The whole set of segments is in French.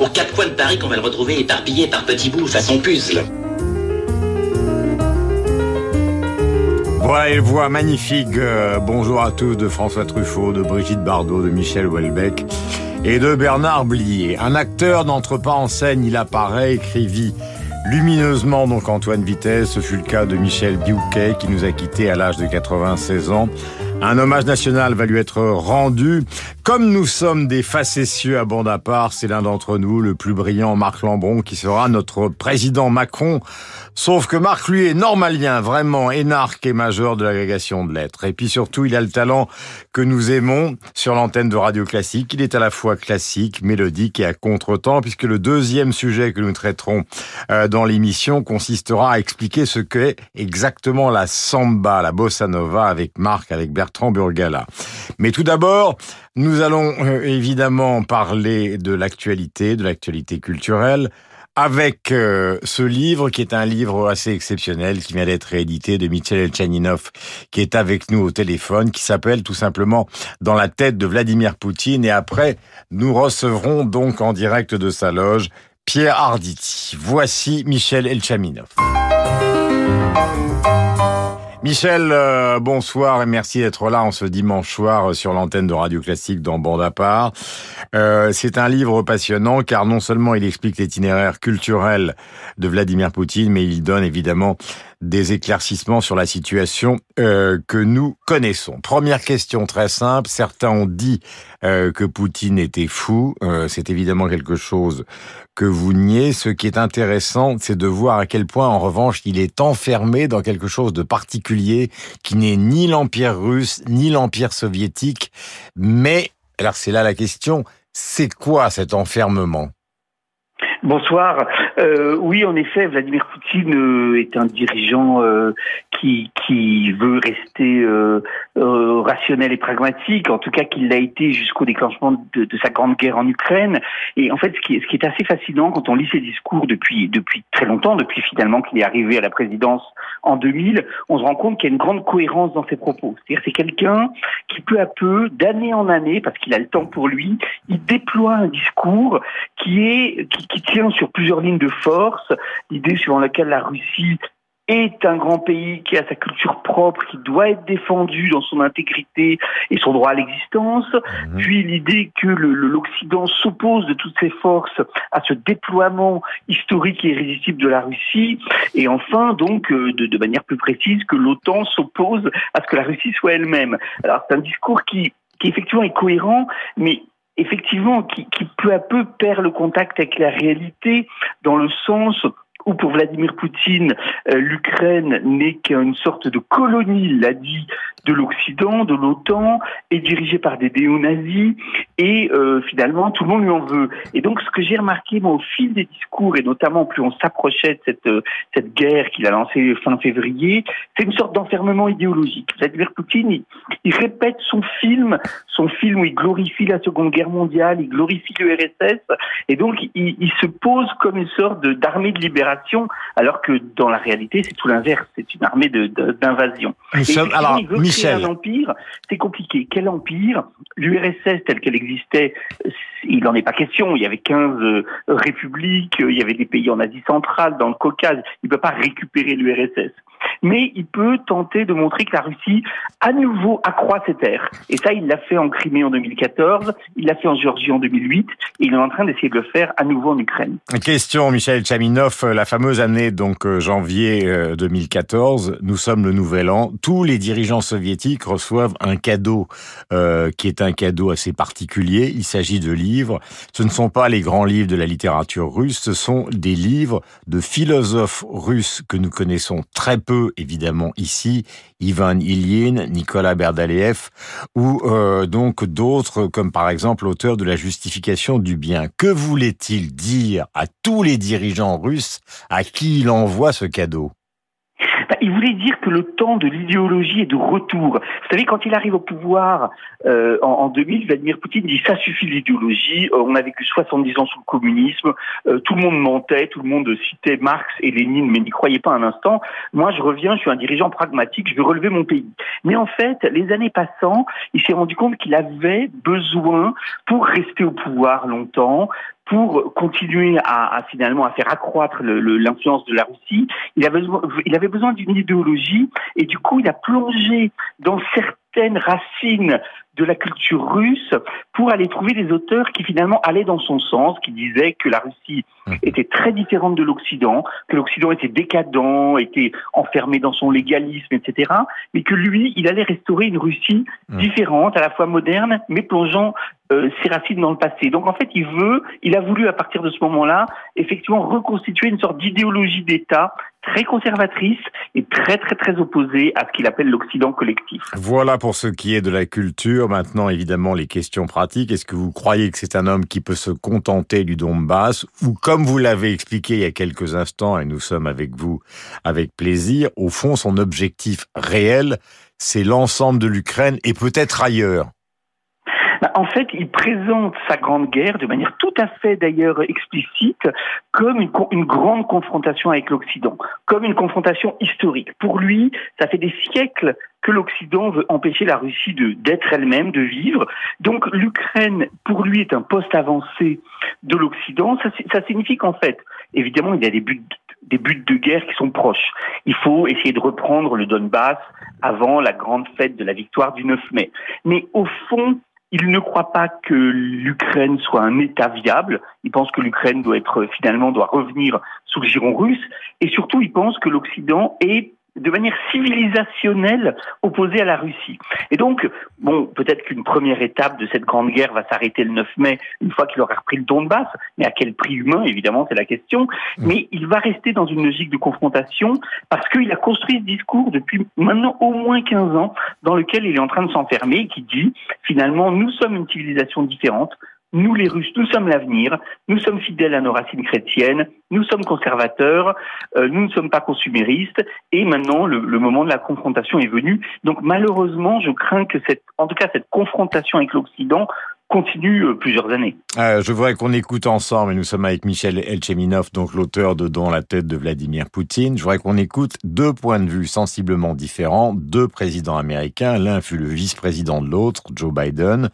Aux quatre coins de Paris qu'on va le retrouver éparpillé par petits bouts façon puzzle. Voilà et voix magnifique. Euh, bonjour à tous de François Truffaut, de Brigitte Bardot, de Michel Houellebecq et de Bernard Blier. Un acteur n'entre pas en scène, il apparaît, écrivit lumineusement donc Antoine Vitesse. Ce fut le cas de Michel Biouquet qui nous a quittés à l'âge de 96 ans. Un hommage national va lui être rendu. Comme nous sommes des facétieux à bande à part, c'est l'un d'entre nous, le plus brillant Marc Lambron, qui sera notre président Macron Sauf que Marc, lui, est normalien, vraiment énarque et majeur de l'agrégation de lettres. Et puis surtout, il a le talent que nous aimons sur l'antenne de Radio Classique. Il est à la fois classique, mélodique et à contre-temps, puisque le deuxième sujet que nous traiterons euh, dans l'émission consistera à expliquer ce qu'est exactement la samba, la bossa nova, avec Marc, avec Bertrand Burgala. Mais tout d'abord, nous allons euh, évidemment parler de l'actualité, de l'actualité culturelle, avec euh, ce livre qui est un livre assez exceptionnel qui vient d'être réédité de Michel Elchaninov qui est avec nous au téléphone qui s'appelle tout simplement Dans la tête de Vladimir Poutine et après nous recevrons donc en direct de sa loge Pierre Arditi. Voici Michel Elchaminov. Michel, euh, bonsoir et merci d'être là en ce dimanche soir sur l'antenne de Radio Classique dans Bande à part. Euh, c'est un livre passionnant car non seulement il explique l'itinéraire culturel de Vladimir Poutine, mais il donne évidemment des éclaircissements sur la situation euh, que nous connaissons. Première question très simple. Certains ont dit euh, que Poutine était fou. Euh, c'est évidemment quelque chose que vous niez. Ce qui est intéressant, c'est de voir à quel point, en revanche, il est enfermé dans quelque chose de particulier qui n'est ni l'Empire russe, ni l'Empire soviétique. Mais, alors c'est là la question, c'est quoi cet enfermement? Bonsoir. Euh, oui, en effet, Vladimir Poutine euh, est un dirigeant euh, qui, veut rester rationnel et pragmatique, en tout cas qu'il l'a été jusqu'au déclenchement de, sa grande guerre en Ukraine. Et en fait, ce qui, est, assez fascinant quand on lit ses discours depuis, depuis très longtemps, depuis finalement qu'il est arrivé à la présidence en 2000, on se rend compte qu'il y a une grande cohérence dans ses propos. C'est-à-dire c'est quelqu'un qui peu à peu, d'année en année, parce qu'il a le temps pour lui, il déploie un discours qui est qui tient sur plusieurs lignes de force, l'idée suivant laquelle la Russie est un grand pays qui a sa culture propre, qui doit être défendu dans son intégrité et son droit à l'existence, mmh. puis l'idée que l'Occident s'oppose de toutes ses forces à ce déploiement historique et irrésistible de la Russie, et enfin donc euh, de, de manière plus précise que l'OTAN s'oppose à ce que la Russie soit elle-même. Alors c'est un discours qui qui effectivement est cohérent, mais effectivement qui, peu à peu perd le contact avec la réalité dans le sens où pour Vladimir Poutine, euh, l'Ukraine n'est qu'une sorte de colonie, l'a dit, de l'Occident, de l'OTAN, est dirigée par des néo-nazis, et euh, finalement, tout le monde lui en veut. Et donc, ce que j'ai remarqué, moi, au fil des discours, et notamment plus on s'approchait de cette, euh, cette guerre qu'il a lancée fin février, c'est une sorte d'enfermement idéologique. Vladimir Poutine, il, il, répète son film, son film où il glorifie la Seconde Guerre mondiale, il glorifie l'URSS, et donc il, il se pose comme une sorte d'armée de libération alors que dans la réalité, c'est tout l'inverse. C'est une armée d'invasion. Alors, il veut Michel. un empire, c'est compliqué. Quel empire? L'URSS telle qu'elle il n'en est pas question. Il y avait 15 euh, républiques, il y avait des pays en Asie centrale, dans le Caucase. Il ne peut pas récupérer l'URSS mais il peut tenter de montrer que la Russie, à nouveau, accroît ses terres. Et ça, il l'a fait en Crimée en 2014, il l'a fait en Géorgie en 2008, et il est en train d'essayer de le faire à nouveau en Ukraine. Question, Michel Chaminov, la fameuse année, donc euh, janvier 2014, euh, nous sommes le nouvel an, tous les dirigeants soviétiques reçoivent un cadeau euh, qui est un cadeau assez particulier, il s'agit de livres, ce ne sont pas les grands livres de la littérature russe, ce sont des livres de philosophes russes que nous connaissons très peu évidemment, ici, Ivan Ilyin, Nicolas Berdaleev, ou euh, donc d'autres, comme par exemple l'auteur de La justification du bien. Que voulait-il dire à tous les dirigeants russes à qui il envoie ce cadeau? Il voulait dire que le temps de l'idéologie est de retour. Vous savez, quand il arrive au pouvoir euh, en, en, 2000, Vladimir Poutine dit ça suffit l'idéologie. Euh, on a vécu 70 ans sous le communisme. Euh, tout le monde mentait, tout le monde citait Marx et Lénine, mais n'y croyait pas un instant. Moi, je reviens, je suis un dirigeant pragmatique, je veux relever mon pays. Mais en fait, les années passant, il s'est rendu compte qu'il avait besoin, pour rester au pouvoir longtemps, pour continuer à, à, finalement à faire accroître l'influence de la Russie, il avait, il avait besoin d'une idéologie et du coup il a plongé dans certaines racines de la culture russe pour aller trouver des auteurs qui finalement allaient dans son sens, qui disaient que la Russie mmh. était très différente de l'Occident, que l'Occident était décadent, était enfermé dans son légalisme, etc. Mais que lui, il allait restaurer une Russie mmh. différente, à la fois moderne, mais plongeant euh, ses racines dans le passé. Donc en fait, il veut, il a voulu à partir de ce moment-là, effectivement reconstituer une sorte d'idéologie d'État très conservatrice et très très très opposée à ce qu'il appelle l'Occident collectif. Voilà pour ce qui est de la culture. Maintenant, évidemment, les questions pratiques. Est-ce que vous croyez que c'est un homme qui peut se contenter du Donbass ou, comme vous l'avez expliqué il y a quelques instants, et nous sommes avec vous avec plaisir, au fond, son objectif réel, c'est l'ensemble de l'Ukraine et peut-être ailleurs? Bah, en fait, il présente sa grande guerre de manière tout à fait d'ailleurs explicite comme une, grande confrontation avec l'Occident, comme une confrontation historique. Pour lui, ça fait des siècles que l'Occident veut empêcher la Russie d'être elle-même, de vivre. Donc l'Ukraine, pour lui, est un poste avancé de l'Occident. Ça, ça signifie qu'en fait, évidemment, il y a des buts des buts de guerre qui sont proches. Il faut essayer de reprendre le Donbass avant la grande fête de la victoire du 9 mai. Mais au fond, il ne croit pas que l'Ukraine soit un État viable. Il pense que l'Ukraine doit être finalement doit revenir sous le giron russe. Et surtout, il pense que l'Occident est de manière civilisationnelle opposée à la Russie. Et donc, bon, peut-être qu'une première étape de cette grande guerre va s'arrêter le 9 mai, une fois qu'il aura repris le Donbass, mais à quel prix humain, évidemment, c'est la question. Mmh. Mais il va rester dans une logique de confrontation parce qu'il a construit ce discours depuis maintenant au moins 15 ans dans lequel il est en train de s'enfermer et qui dit, finalement, nous sommes une civilisation différente, nous les Russes, nous sommes l'avenir, nous sommes fidèles à nos racines chrétiennes, nous sommes conservateurs, euh, nous ne sommes pas consuméristes, et maintenant le, moment de la confrontation est venu. Donc malheureusement, je crains que cette, en tout cas cette confrontation avec l'Occident continue euh, plusieurs années. Euh, je voudrais qu'on écoute ensemble, et nous sommes avec Michel Elcheminov, donc l'auteur de Dans la tête de Vladimir Poutine. Je voudrais qu'on écoute deux points de vue sensiblement différents, deux présidents américains. L'un fut le vice-président de l'autre, Joe Biden.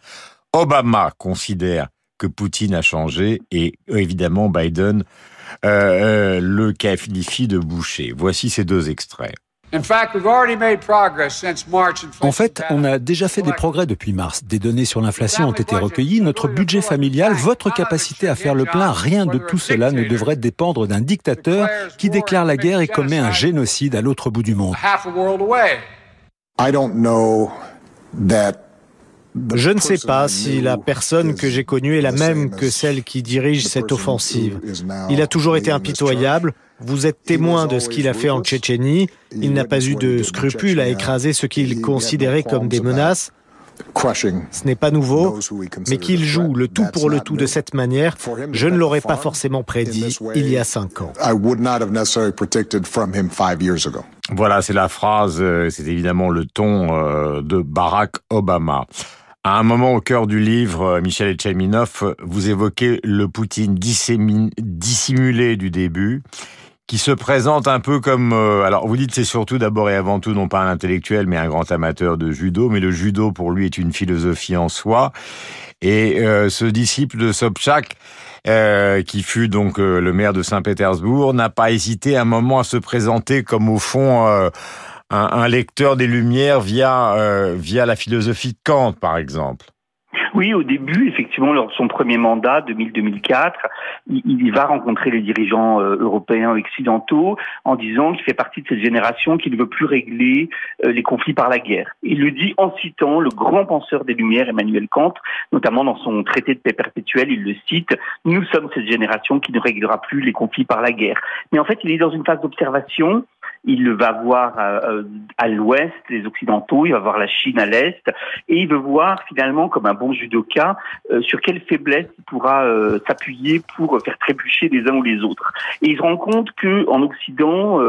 Obama considère que Poutine a changé et évidemment Biden euh, euh, le qualifie de boucher. Voici ces deux extraits. En fait, on a déjà fait des progrès depuis mars. Des données sur l'inflation ont été recueillies. Notre budget familial, votre capacité à faire le plein, rien de tout cela ne devrait dépendre d'un dictateur qui déclare la guerre et commet un génocide à l'autre bout du monde. I don't know that je ne sais pas si la personne que j'ai connue est la même que celle qui dirige cette offensive. Il a toujours été impitoyable. Vous êtes témoin de ce qu'il a fait en Tchétchénie. Il n'a pas eu de scrupules à écraser ce qu'il considérait comme des menaces. Ce n'est pas nouveau, mais qu'il joue le tout pour le tout de cette manière, je ne l'aurais pas forcément prédit il y a cinq ans. Voilà, c'est la phrase, euh, c'est évidemment le ton euh, de Barack Obama. À un moment au cœur du livre, euh, Michel Etcheminov, vous évoquez le Poutine dissimulé du début, qui se présente un peu comme... Euh, alors vous dites c'est surtout d'abord et avant tout non pas un intellectuel mais un grand amateur de judo, mais le judo pour lui est une philosophie en soi. Et euh, ce disciple de Sobchak, qui fut donc le maire de Saint-Pétersbourg, n'a pas hésité un moment à se présenter comme au fond un, lecteur des Lumières via, euh, via la philosophie de Kant, par exemple. Oui, au début, effectivement, lors de son premier mandat, 2000-2004, il, il, va rencontrer les dirigeants euh, européens occidentaux en disant qu'il fait partie de cette génération qui ne veut plus régler euh, les conflits par la guerre. Il le dit en citant le grand penseur des Lumières, Emmanuel Kant, notamment dans son traité de paix perpétuelle, il le cite, nous sommes cette génération qui ne réglera plus les conflits par la guerre. Mais en fait, il est dans une phase d'observation il va voir à, à l'ouest les Occidentaux, il va voir la Chine à l'est, et il veut voir finalement, comme un bon judoka, sur quelle faiblesse il pourra s'appuyer pour faire trébucher les uns ou les autres. Et il se rend compte que en Occident,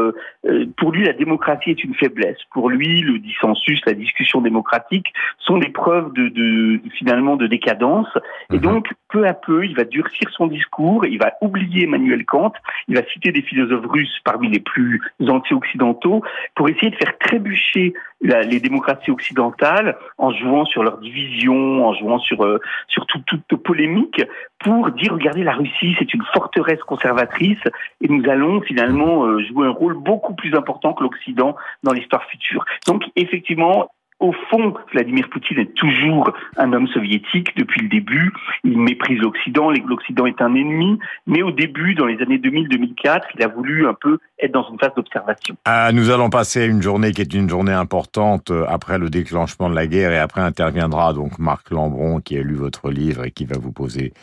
pour lui, la démocratie est une faiblesse. Pour lui, le dissensus, la discussion démocratique sont des preuves de, de finalement de décadence. Et mhm. donc, peu à peu, il va durcir son discours, il va oublier Emmanuel Kant, il va citer des philosophes russes parmi les plus anti-occidentaux pour essayer de faire trébucher les démocraties occidentales en jouant sur leur division, en jouant sur euh, sur toute, polémique pour dire regardez la Russie c'est une forteresse conservatrice et nous allons finalement euh, jouer un rôle beaucoup plus important que l'Occident dans l'histoire future. Donc effectivement au fond, Vladimir Poutine est toujours un homme soviétique depuis le début. Il méprise l'Occident, l'Occident est un ennemi, mais au début, dans les années 2000-2004, il a voulu un peu être dans une phase d'observation. Ah, nous allons passer à une journée qui est une journée importante euh, après le déclenchement de la guerre et après interviendra donc Marc Lambron qui a lu votre livre et qui va vous poser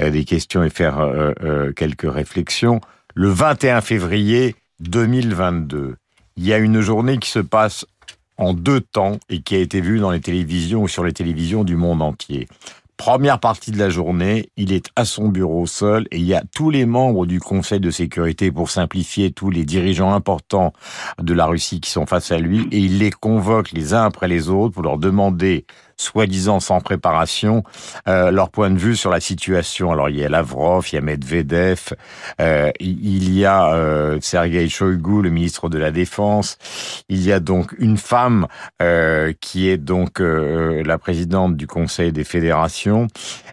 euh, des questions et faire euh, quelques réflexions. Le 21 février 2022, il y a une journée qui se passe en deux temps et qui a été vu dans les télévisions ou sur les télévisions du monde entier. Première partie de la journée, il est à son bureau seul et il y a tous les membres du Conseil de sécurité, pour simplifier, tous les dirigeants importants de la Russie qui sont face à lui et il les convoque les uns après les autres pour leur demander soi-disant sans préparation, euh, leur point de vue sur la situation. Alors il y a Lavrov, il y a Medvedev, euh, il y a euh, Sergei Shoigu, le ministre de la Défense. Il y a donc une femme euh, qui est donc la présidente du Conseil des fédérations.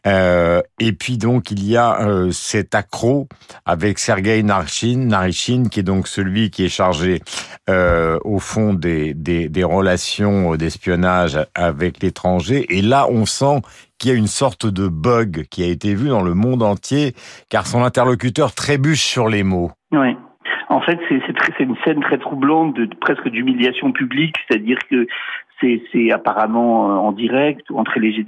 et puis donc il y a cet accro avec Sergei Narishin, Narishin, qui est donc celui qui est chargé au fond des, des, relations d'espionnage avec et là, on sent qu'il y a une sorte de bug qui a été vu dans le monde entier, car son interlocuteur trébuche sur les mots. Oui. En fait, c'est une scène très troublante, presque d'humiliation publique, c'est-à-dire que c'est apparemment euh, en direct ou en très léger.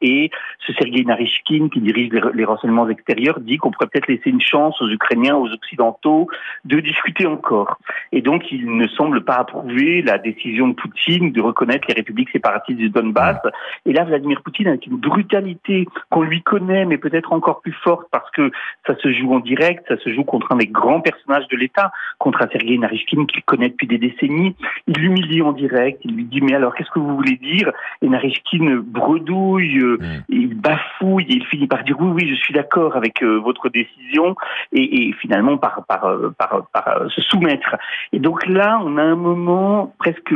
Et ce Sergei Narishkin, qui dirige les, renseignements extérieurs, dit qu'on pourrait peut-être laisser une chance aux Ukrainiens, aux Occidentaux, de discuter encore. Et donc, il ne semble pas approuver la décision de Poutine de reconnaître les républiques séparatistes du Donbass. Et là, Vladimir Poutine, avec une brutalité qu'on lui connaît, mais peut-être encore plus forte parce que ça se joue en direct, ça se joue contre un des grands personnages de l'État, contre un Sergei Narishkin qu'il connaît depuis des décennies. Il l'humilie en direct, il lui dit mais alors qu'est-ce que vous voulez dire? Et Narishkin bredouille, euh, mm. il bafouille, et il finit par dire oui, oui, je suis d'accord avec euh, votre décision, et, finalement par, par, euh, par, par, se soumettre. Et donc là, on a un moment presque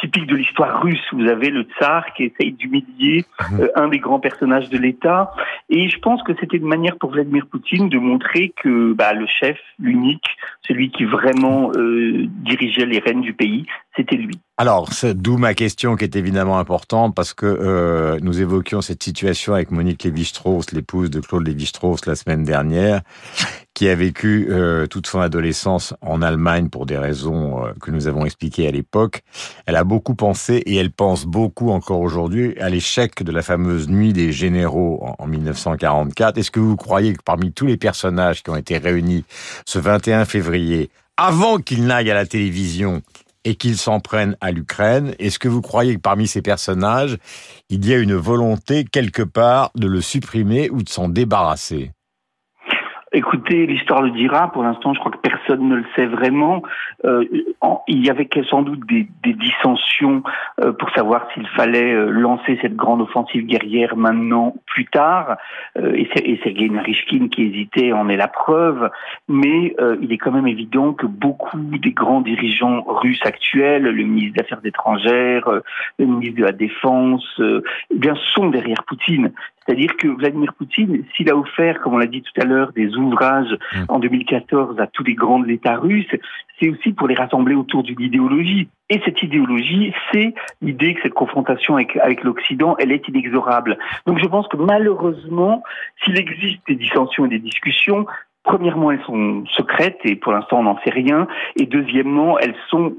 typique de l'histoire russe. Vous avez le tsar qui essaye d'humilier mhm. euh, un des grands personnages de l'État. Et je pense que c'était une manière pour Vladimir Poutine de montrer que bah, le chef, l'unique, celui qui vraiment euh, dirigeait les rênes du pays, c'était lui. Alors, d'où ma question qui est évidemment importante parce que euh, nous évoquions cette situation avec Monique Lévi-Strauss, l'épouse de Claude Lévi-Strauss la semaine dernière, qui a vécu euh, toute son adolescence en Allemagne pour des raisons euh, que nous avons expliquées à l'époque. Elle a beaucoup pensé et elle pense beaucoup encore aujourd'hui à l'échec de la fameuse nuit des généraux en, en 1944. Est-ce que vous croyez que parmi tous les personnages qui ont été réunis ce 21 février, avant qu'ils n'aillent à la télévision, et qu'ils s'en prennent à l'Ukraine. Est-ce que vous croyez que parmi ces personnages, il y a une volonté quelque part de le supprimer ou de s'en débarrasser? Écoutez, l'histoire le dira. Pour l'instant, je crois que personne ne le sait vraiment. Euh, il y avait sans doute des, dissensions euh, pour savoir s'il fallait euh, lancer cette grande offensive guerrière maintenant ou plus tard. Euh, et, et Sergei Narishkin qui hésitait en est la preuve. Mais il est quand même évident que beaucoup des grands dirigeants russes actuels, le ministre des Affaires étrangères, le ministre de la Défense, eh bien sont derrière Poutine. C'est-à-dire que Vladimir Poutine, s'il a offert, comme on l'a dit tout à l'heure, des ouvrages mmh. en 2014 à tous les grands de l'État russe, c'est aussi pour les rassembler autour d'une idéologie. Et cette idéologie, c'est l'idée que cette confrontation avec, avec l'Occident, elle est inexorable. Donc je pense que malheureusement, s'il existe des dissensions et des discussions, Premièrement, elles sont secrètes et pour l'instant on n'en sait rien. Et deuxièmement, elles sont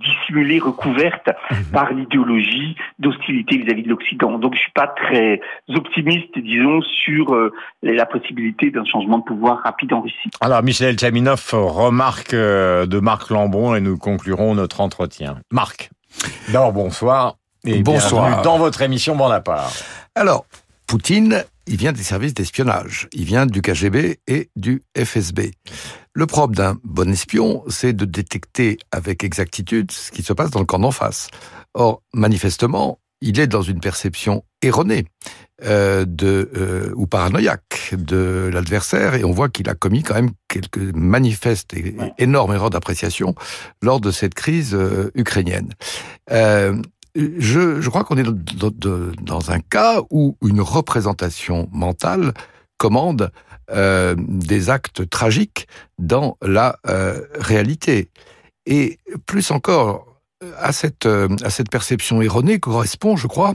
dissimulée, recouverte mhm. par l'idéologie d'hostilité vis-à-vis de l'Occident. Donc je suis pas très optimiste, disons, sur euh, la possibilité d'un changement de pouvoir rapide en Russie. Alors Michel Tchaminov remarque euh, de Marc Lambron et nous conclurons notre entretien. Marc, d'abord bonsoir et bonsoir. bienvenue dans votre émission Bonaparte. Alors, Poutine, il vient des services d'espionnage, il vient du KGB et du FSB. Le propre d'un bon espion, c'est de détecter avec exactitude ce qui se passe dans le camp d'en face. Or, manifestement, il est dans une perception erronée euh, de euh, ou paranoïaque de l'adversaire et on voit qu'il a commis quand même quelques manifestes et énormes erreurs d'appréciation lors de cette crise euh, ukrainienne. Euh, je, je crois qu'on est dans, dans, un cas où une représentation mentale commande euh, des actes tragiques dans la euh, réalité. Et plus encore, à cette, euh, à cette perception erronée correspond, je crois,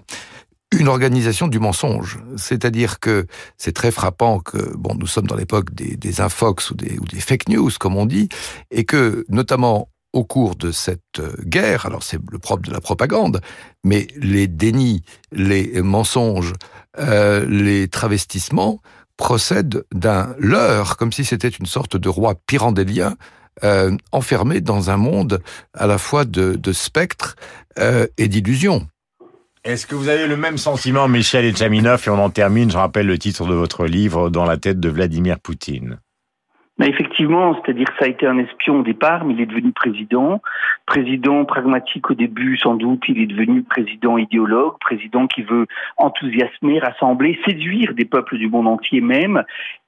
une organisation du mensonge. C'est-à-dire que c'est très frappant que, bon, nous sommes dans l'époque des, infox ou des, fake news, comme on dit, et que, notamment au cours de cette euh, guerre, alors c'est le propre de la propagande, mais les dénis, les mensonges, euh, les travestissements procèdent d'un leurre, comme si c'était une sorte de roi pyrandélien euh, enfermé dans un monde à la fois de, de spectres euh, et d'illusions. Est-ce que vous avez le même sentiment, Michel Etchaminov, et on en termine, je rappelle le titre de votre livre, Dans la tête de Vladimir Poutine mais effectivement, c'est-à-dire ça a été un espion au départ, mais il est devenu président. Président pragmatique au début, sans doute, il est devenu président idéologue, président qui veut enthousiasmer, rassembler, séduire des peuples du monde entier même.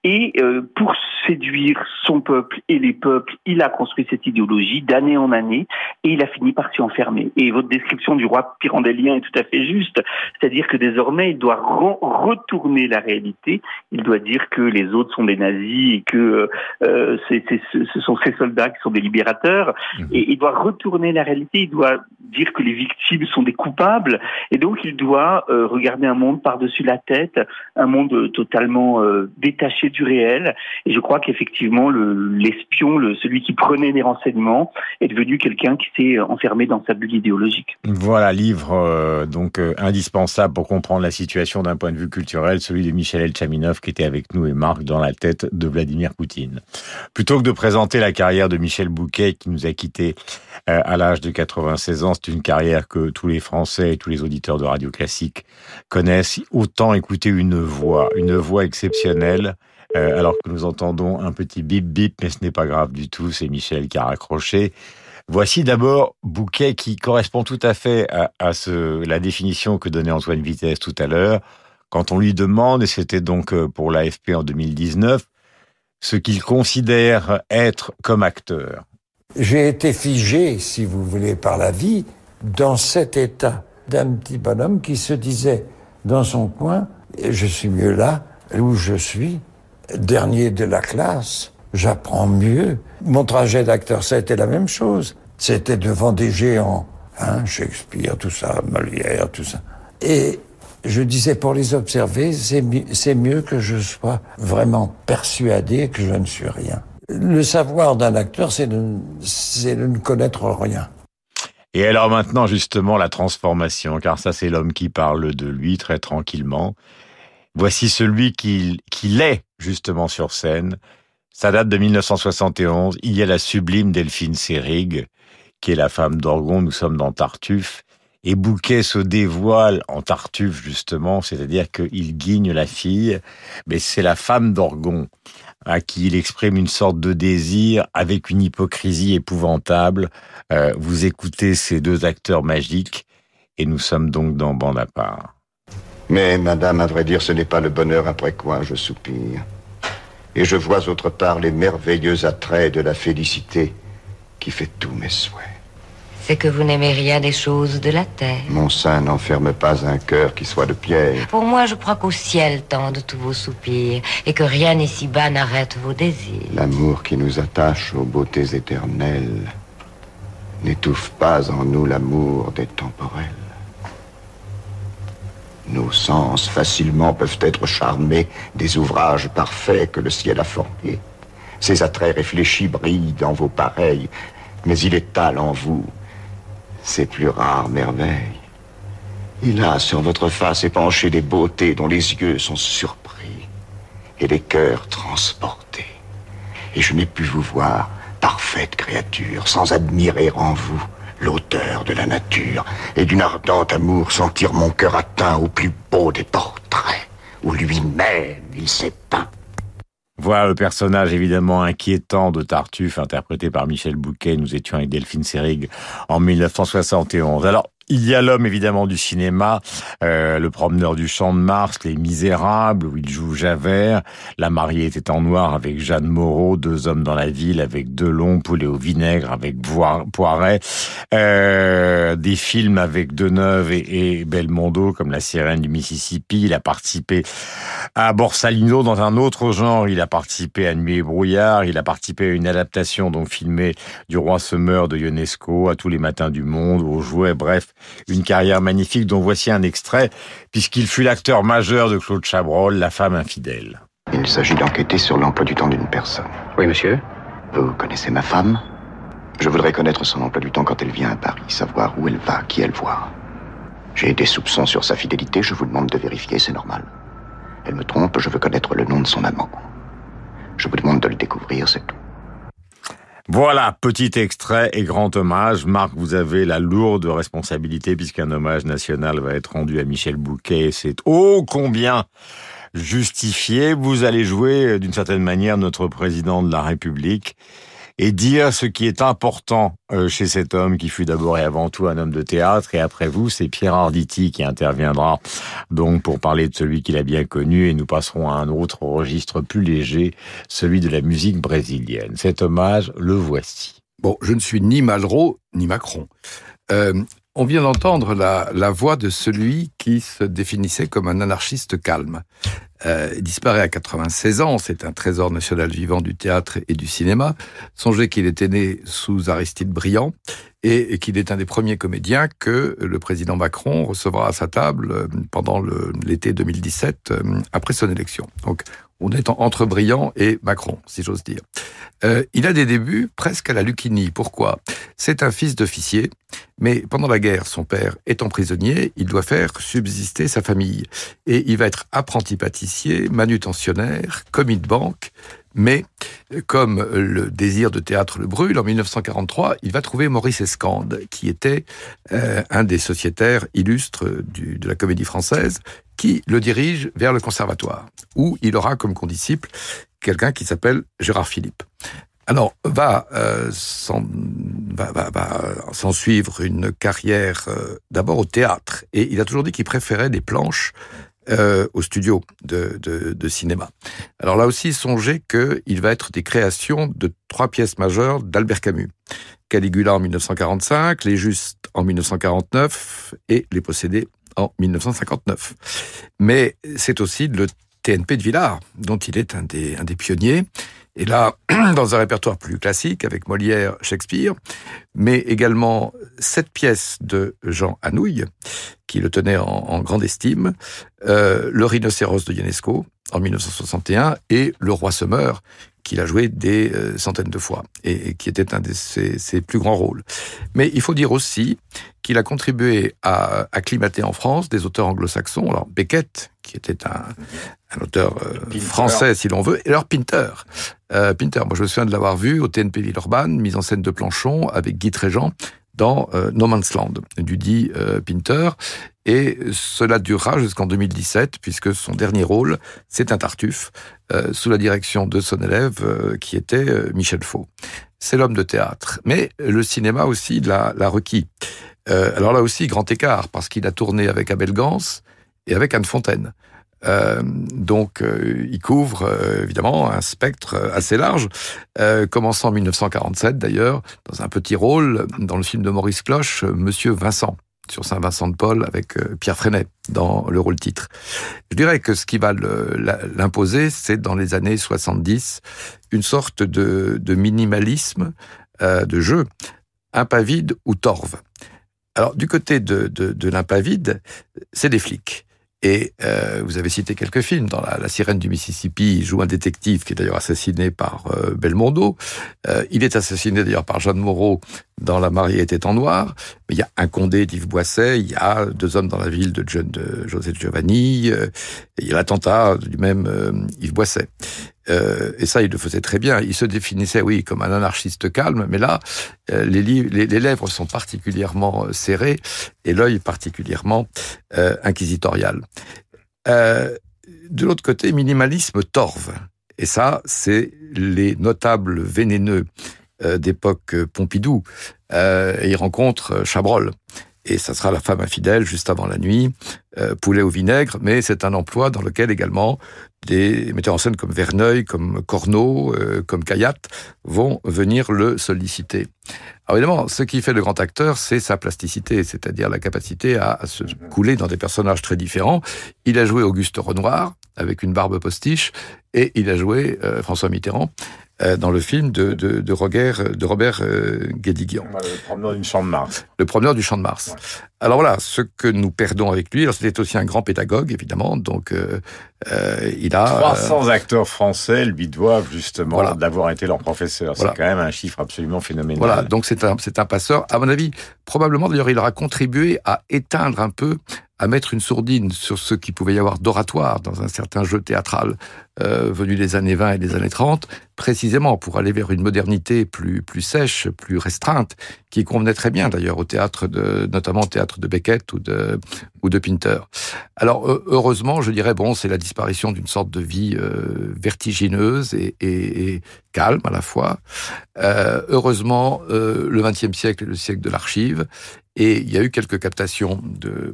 Et euh, pour séduire son peuple et les peuples, il a construit cette idéologie d'année en année et il a fini par s'y enfermer. Et votre description du roi pyrandélien est tout à fait juste, c'est-à-dire que désormais il doit retourner la réalité, il doit dire que les autres sont des nazis et que euh, ce sont ces soldats qui sont des libérateurs, mmh. et il doit retourner la réalité, il doit dire que les victimes sont des coupables, et donc il doit euh, regarder un monde par-dessus la tête, un monde totalement euh, détaché du réel. Et je crois qu'effectivement, l'espion, le, celui qui prenait des renseignements, est devenu quelqu'un qui s'est enfermé dans sa bulle idéologique. Voilà, livre euh, donc indispensable pour comprendre la situation d'un point de vue culturel, celui de Michel Elchaminov qui était avec nous et Marc dans la tête de Vladimir Poutine. Plutôt que de présenter la carrière de Michel Bouquet qui nous a quittés à l'âge de 96 ans, c'est une carrière que tous les Français et tous les auditeurs de radio classique connaissent. Autant écouter une voix, une voix exceptionnelle, euh, alors que nous entendons un petit bip bip, mais ce n'est pas grave du tout, c'est Michel qui a raccroché. Voici d'abord Bouquet qui correspond tout à fait à, la définition que donnait Antoine Vitesse tout à l'heure, quand on lui demande, et c'était donc euh, pour l'AFP en 2019, ce qu'il considère être comme acteur. J'ai été figé, si vous voulez, par la vie, dans cet état d'un petit bonhomme qui se disait dans son coin, je suis mieux là où je suis, dernier de la classe, j'apprends mieux. Mon trajet d'acteur, ça a été la même chose. C'était devant des géants, hein, Shakespeare, tout ça, Molière, tout ça. Et je disais pour les observer, c'est mieux que je sois vraiment persuadé que je ne suis rien. Le savoir d'un acteur, c'est de, ne connaître rien. Et alors maintenant, justement, la transformation, car ça, c'est l'homme qui parle de lui très tranquillement. Voici celui qu'il est, justement, sur scène. Ça date de 1971. Il y a la sublime Delphine Seyrig, qui est la femme d'Orgon. Nous sommes dans Tartuffe. Et Bouquet se dévoile en Tartuffe, justement, c'est-à-dire qu'il guigne la fille, mais c'est la femme d'Orgon à qui il exprime une sorte de désir avec une hypocrisie épouvantable. Euh, vous écoutez ces deux acteurs magiques et nous sommes donc dans Bande à part. Mais, madame, à vrai dire, ce n'est pas le bonheur après quoi je soupire. Et je vois autre part les merveilleux attraits de la félicité qui fait tous mes souhaits c'est que vous n'aimez rien des choses de la terre. Mon sein n'enferme pas un cœur qui soit de pierre. Pour moi, je crois qu'au ciel tendent tous vos soupirs et que rien ici-bas n'arrête vos désirs. L'amour qui nous attache aux beautés éternelles n'étouffe pas en nous l'amour des temporels. Nos sens facilement peuvent être charmés des ouvrages parfaits que le ciel a formés. Ces attraits réfléchis brillent dans vos pareils, mais il étale en vous Ces plus rares merveilles. Il a sur votre face épanché des beautés dont les yeux sont surpris et les cœurs transportés. Et je n'ai pu vous voir, parfaite créature, sans admirer en vous l'auteur de la nature et d'une ardente amour sentir mon cœur atteint au plus beau des portraits, où lui-même il s'est peint. Voilà le personnage évidemment inquiétant de Tartuffe, interprété par Michel Bouquet. Nous étions avec Delphine Seyrig en 1971. Alors, il y a l'homme évidemment du cinéma, euh, le promeneur du champ de Mars, Les Misérables, où il joue Javert. La mariée était en noir avec Jeanne Moreau, deux hommes dans la ville avec Delon, Poulet au vinaigre avec Poiret. Euh, des films avec Deneuve et, Belmondo comme La sirène du Mississippi. Il a participé à Borsalino dans un autre genre. Il a participé à Nuit et brouillard. Il a participé à une adaptation donc filmée du Roi se de Ionesco, à Tous les matins du monde, aux jouets, bref une carrière magnifique dont voici un extrait, puisqu'il fut l'acteur majeur de Claude Chabrol, La femme infidèle. Il s'agit d'enquêter sur l'emploi du temps d'une personne. Oui, monsieur. Vous connaissez ma femme? Je voudrais connaître son emploi du temps quand elle vient à Paris, savoir où elle va, qui elle voit. J'ai des soupçons sur sa fidélité, je vous demande de vérifier, c'est normal. Elle me trompe, je veux connaître le nom de son amant. Je vous demande de le découvrir, c'est tout. Voilà, petit extrait et grand hommage. Marc, vous avez la lourde responsabilité puisqu'un hommage national va être rendu à Michel Bouquet. C'est ô combien justifié. Vous allez jouer d'une certaine manière notre président de la République et dire ce qui est important euh, chez cet homme qui fut d'abord et avant tout un homme de théâtre et après vous c'est Pierre Arditi qui interviendra donc pour parler de celui qu'il a bien connu et nous passerons à un autre registre plus léger, celui de la musique brésilienne. Cet hommage, le voici. Bon, je ne suis ni Malraux ni Macron. Euh, on vient d'entendre la, la, voix de celui qui se définissait comme un anarchiste calme. Euh, disparaît à 96 ans, c'est un trésor national vivant du théâtre et du cinéma. Songez qu'il était né sous Aristide Briand et, qu'il est un des premiers comédiens que le président Macron recevra à sa table euh, pendant l'été 2017, euh, après son élection. On est entre Briand et Macron, si j'ose dire. Euh, il a des débuts presque à la Lucchini. Pourquoi? C'est un fils d'officier, mais pendant la guerre, son père étant prisonnier, il doit faire subsister sa famille. Et il va être apprenti pâtissier, manutentionnaire, commis de banque, mais comme le désir de théâtre le brûle, en 1943, il va trouver Maurice Escande, qui était euh, un des sociétaires illustres de la comédie française, qui le dirige vers le conservatoire, où il aura comme condisciple quelqu'un qui s'appelle Gérard Philippe. Alors, va euh, s'en suivre une carrière euh, d'abord au théâtre, et il a toujours dit qu'il préférait des planches euh, au studio de, cinéma. Alors là aussi, songez qu'il va être des créations de trois pièces majeures d'Albert Camus. Caligula en 1945, Les Justes en 1949 et Les Possédés en 1959. Mais c'est aussi le TNP de Villard, dont il est un des pionniers. Et là, dans un répertoire plus classique, avec Molière, Shakespeare, mais également sept pièces de Jean Anouilh, qui le tenait en, grande estime, euh, Le rhinocéros de Ionesco, en 1961, et Le roi se meurt, qu'il a joué des euh, centaines de fois et, qui était un de ses, plus grands rôles. Mais il faut dire aussi qu'il a contribué à acclimater en France des auteurs anglo-saxons. Alors Beckett, qui était un, auteur euh, français si l'on veut, et alors Pinter. Euh, Pinter, moi je me souviens de l'avoir vu au TNP Villeurbanne, mise en scène de Planchon avec Guy Tréjean dans No Man's Land du dit Pinter. Et cela durera jusqu'en 2017, puisque son dernier rôle, c'est un Tartuffe, euh, sous la direction de son élève, euh, qui était euh, Michel Faux. C'est l'homme de théâtre. Mais le cinéma aussi l'a, requis. alors là aussi, grand écart, parce qu'il a tourné avec Abel Gans et avec Anne Fontaine. donc, il couvre évidemment un spectre assez large, commençant en 1947 d'ailleurs, dans un petit rôle dans le film de Maurice Cloche, Monsieur Vincent sur Saint-Vincent de Paul avec euh, Pierre Freinet dans le rôle titre. Je dirais que ce qui va l'imposer, c'est dans les années 70 une sorte de, minimalisme euh, de jeu, impavide ou torve. Alors du côté de, de, de l'impavide, c'est des flics. Et euh, vous avez cité quelques films. Dans la, Sirène du Mississippi, il joue un détective qui est d'ailleurs assassiné par euh, Belmondo. Euh, il est assassiné d'ailleurs par Jeanne Moreau dans La mariée était en noir. Il y a un Condé d'Yves Boisset, il y a Deux hommes dans la ville de, John, José Giovanni, euh, il y a l'attentat du même Yves Boisset. Euh, et ça, il le faisait très bien. Il se définissait, oui, comme un anarchiste calme, mais là, les, les, lèvres sont particulièrement serrées et l'œil particulièrement inquisitorial. de l'autre côté, minimalisme torve. Et ça, c'est les notables vénéneux euh, d'époque euh, Pompidou. Euh, et il rencontre Chabrol. Et ça sera la femme infidèle juste avant la nuit, poulet au vinaigre, mais c'est un emploi dans lequel également des metteurs en scène comme Verneuil, comme Corneau, comme Cayat vont venir le solliciter. Alors évidemment, ce qui fait le grand acteur, c'est sa plasticité, c'est-à-dire la capacité à, se couler dans des personnages très différents. Il a joué Auguste Renoir avec une barbe postiche, et il a joué François Mitterrand euh, dans le film de, de, de, Robert, de Robert euh, Guédiguian. Le promeneur du Champ de Mars. Le promeneur du Champ de Mars. Alors voilà, ce que nous perdons avec lui, alors c'était aussi un grand pédagogue, évidemment, donc euh, euh il a... 300 acteurs français lui doivent justement d'avoir été leur professeur. C'est quand même un chiffre absolument phénoménal. Voilà, donc c'est un, c'est un passeur. À mon avis, probablement d'ailleurs, il aura contribué à éteindre un peu à mettre une sourdine sur ce qui pouvait y avoir d'oratoire dans un certain jeu théâtral euh, venu des années 20 et des années 30, précisément pour aller vers une modernité plus plus sèche, plus restreinte, qui convenait très bien d'ailleurs au théâtre de, notamment au théâtre de Beckett ou de ou de Pinter. Alors heureusement, je dirais bon, c'est la disparition d'une sorte de vie euh, vertigineuse et, et, et, calme à la fois. Euh, heureusement, le XXe siècle est le siècle de l'archive et il y a eu quelques captations de,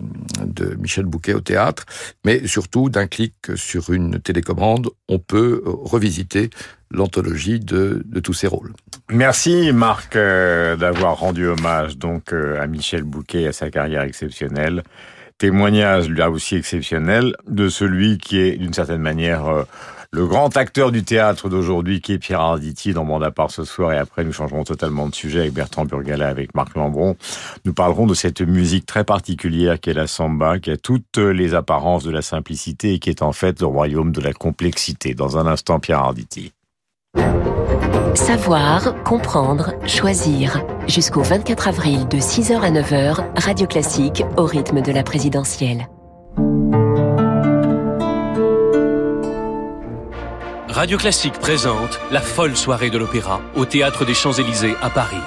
Michel Bouquet au théâtre, mais surtout d'un clic sur une télécommande, on peut revisiter l'anthologie de, tous ces rôles. Merci Marc euh, d'avoir rendu hommage donc euh, à Michel Bouquet et à sa carrière exceptionnelle. Témoignage là aussi exceptionnel de celui qui est d'une certaine manière euh, le grand acteur du théâtre d'aujourd'hui qui est Pierre Arditi dans Bande à ce soir et après nous changerons totalement de sujet avec Bertrand Burgala avec Marc Lambron. Nous parlerons de cette musique très particulière qui est la samba, qui a toutes les apparences de la simplicité et qui est en fait le royaume de la complexité. Dans un instant, Pierre Arditi. Savoir, comprendre, choisir. Jusqu'au 24 avril de 6h à 9h, Radio Classique au rythme de la présidentielle. Radio Classique présente la folle soirée de l'opéra au Théâtre des Champs-Élysées à Paris.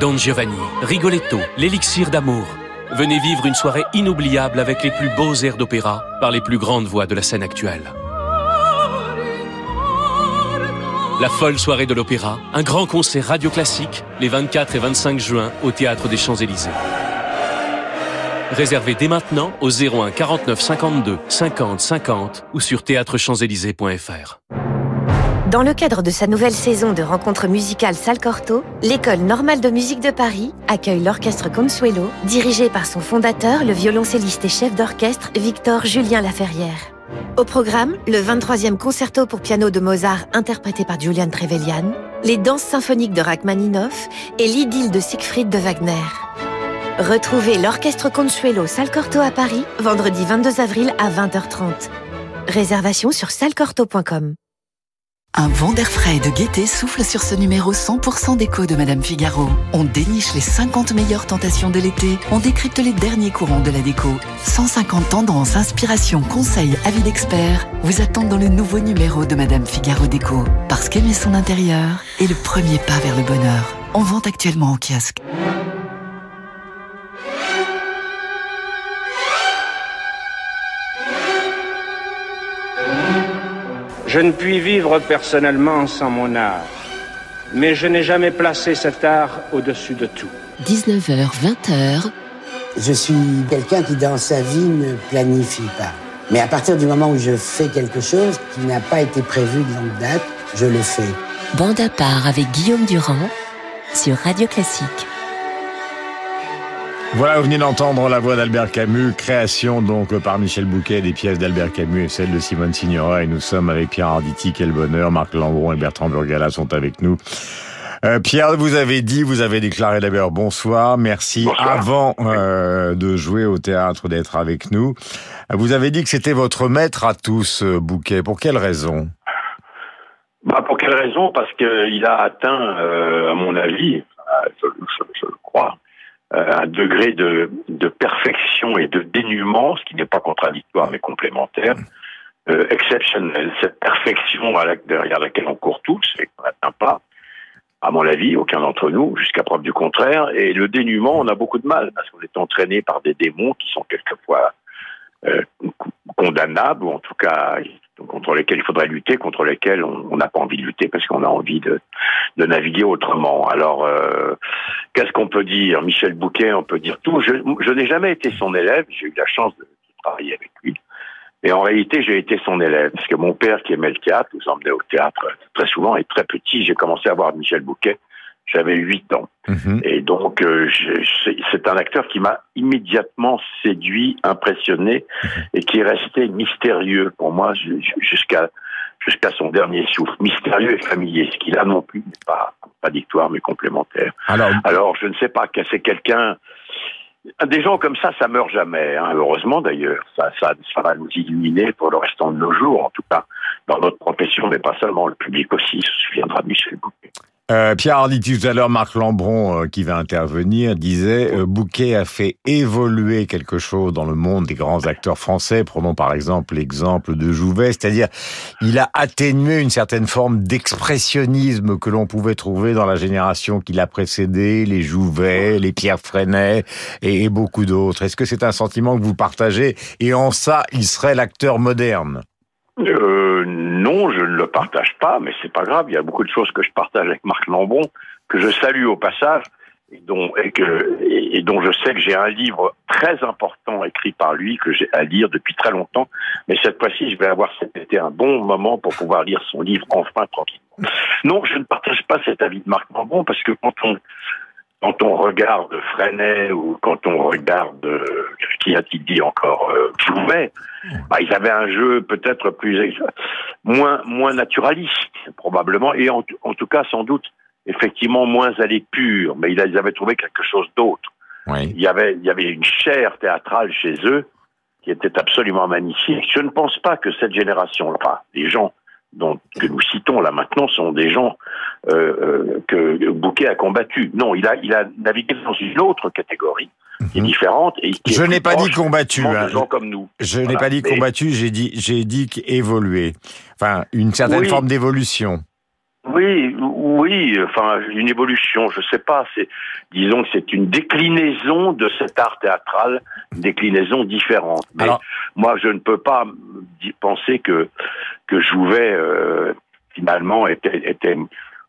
Don Giovanni, Rigoletto, l'élixir d'amour. Venez vivre une soirée inoubliable avec les plus beaux airs d'opéra par les plus grandes voix de la scène actuelle. La folle soirée de l'opéra, un grand concert radio classique les 24 et 25 juin au Théâtre des Champs-Élysées. Réservez dès maintenant au 01 49 52 50 50 ou sur théâtrechamps-élysées.fr. Dans le cadre de sa nouvelle saison de rencontres musicales Salle Corto, l'École normale de musique de Paris accueille l'orchestre Consuelo, dirigé par son fondateur, le violoncelliste et chef d'orchestre Victor Julien Laferrière. Au programme, le 23e concerto pour piano de Mozart interprété par Julian Trevelyan, les danses symphoniques de Rachmaninoff et l'idylle de Siegfried de Wagner. Retrouvez l'orchestre Consuelo Salle Corto à Paris, vendredi 22 avril à 20h30. Réservation sur salcorto.com. Un vent d'air frais et de gaieté souffle sur ce numéro 100% déco de Madame Figaro. On déniche les 50 meilleures tentations de l'été, on décrypte les derniers courants de la déco. 150 tendances, inspirations, conseils, avis d'experts vous attendent dans le nouveau numéro de Madame Figaro Déco. Parce qu'aimer son intérieur est le premier pas vers le bonheur. On vend actuellement au kiosque. Je ne puis vivre personnellement sans mon art, mais je n'ai jamais placé cet art au-dessus de tout. 19h, 20h. Je suis quelqu'un qui dans sa vie ne planifie pas. Mais à partir du moment où je fais quelque chose qui n'a pas été prévu de longue date, je le fais. Bande à part avec Guillaume Durand sur Radio Classique. Voilà, vous venez d'entendre la voix d'Albert Camus, création donc par Michel Bouquet des pièces d'Albert Camus et celle de Simone Signora. Et nous sommes avec Pierre Arditi, quel bonheur. Marc Lambron et Bertrand Burgala sont avec nous. Euh, Pierre, vous avez dit, vous avez déclaré d'abord bonsoir, merci avant euh, de jouer au théâtre d'être avec nous. Vous avez dit que c'était votre maître à tous, Bouquet. Pour quelle raison? Bah, Pour quelle raison? Parce qu'il a atteint, à mon avis, je, je le crois, un degré de, perfection et de dénuement, ce qui n'est pas contradictoire mais complémentaire, euh, exceptionnel. Cette perfection derrière laquelle on court tous et qu'on n'atteint pas, à mon avis, aucun d'entre nous, jusqu'à preuve du contraire. Et le dénuement, on a beaucoup de mal parce qu'on est entraîné par des démons qui sont quelquefois euh, condamnables ou en tout cas contre lesquels il faudrait lutter, contre lesquels on n'a pas envie de lutter parce qu'on a envie de, naviguer autrement. Alors, euh, qu'est-ce qu'on peut dire? Michel Bouquet, on peut dire tout. Je, n'ai jamais été son élève, j'ai eu la chance de, travailler avec lui. Et en réalité, j'ai été son élève, parce que mon père, qui aimait le théâtre, nous emmenait au théâtre très souvent, et très petit, j'ai commencé à voir Michel Bouquet, j'avais 8 ans. Mhm. Et donc, euh, c'est un acteur qui m'a immédiatement séduit, impressionné, Mhm. et qui est resté mystérieux pour moi jusqu'à jusqu'à son dernier souffle. Mystérieux et familier, ce qui là non plus n'est pas contradictoire, mais complémentaire. Alors, Alors je ne sais pas, c'est quelqu'un... Des gens comme ça, ça meurt jamais. Hein, heureusement d'ailleurs, ça, ça, ça va nous illuminer pour le restant de nos jours, en tout cas dans notre profession, mais pas seulement. Le public aussi se souviendra de Michel Bouquet. Euh, Pierre Hardy, tout à l'heure, Marc Lambron, euh, qui va intervenir, disait euh, Bouquet a fait évoluer quelque chose dans le monde des grands acteurs français. Prenons par exemple l'exemple de Jouvet, c'est-à-dire il a atténué une certaine forme d'expressionnisme que l'on pouvait trouver dans la génération qui l'a précédé, les Jouvet, les Pierre Freinet et, beaucoup d'autres. Est-ce que c'est un sentiment que vous partagez? Et en ça, il serait l'acteur moderne? Euh, non, je ne le partage pas, mais c'est pas grave. Il y a beaucoup de choses que je partage avec Marc Lambron, que je salue au passage, et dont, je sais que j'ai un livre très important écrit par lui que j'ai à lire depuis très longtemps. Mais cette fois-ci, je vais avoir été un bon moment pour pouvoir lire son livre enfin tranquillement. Non, je ne partage pas cet avis de Marc Lambron parce que quand on quand on regarde Freinet ou quand on regarde euh, qui a-t-il dit encore euh, Jouvet, bah, ils avaient un jeu peut-être plus moins moins naturaliste probablement et en, en, tout cas sans doute effectivement moins à l'épure, mais ils avaient trouvé quelque chose d'autre. Oui. Il y avait il y avait une chair théâtrale chez eux qui était absolument magnifique. Je ne pense pas que cette génération, enfin les gens dont, que nous citons là maintenant sont des gens euh, euh, que Bouquet a combattu. Non, il a, il a navigué dans une autre catégorie qui est différente. Et qui je n'ai pas dit combattu. Hein. Hein. gens comme nous. Je n'ai pas dit combattu, j'ai dit, j'ai dit évolué. Enfin, une certaine oui. forme d'évolution. Oui, oui, enfin une évolution, je sais pas. C'est, disons que c'est une déclinaison de cet art théâtral, une déclinaison différente. Mais Alors, moi, je ne peux pas penser que que Jouvet euh, finalement était, était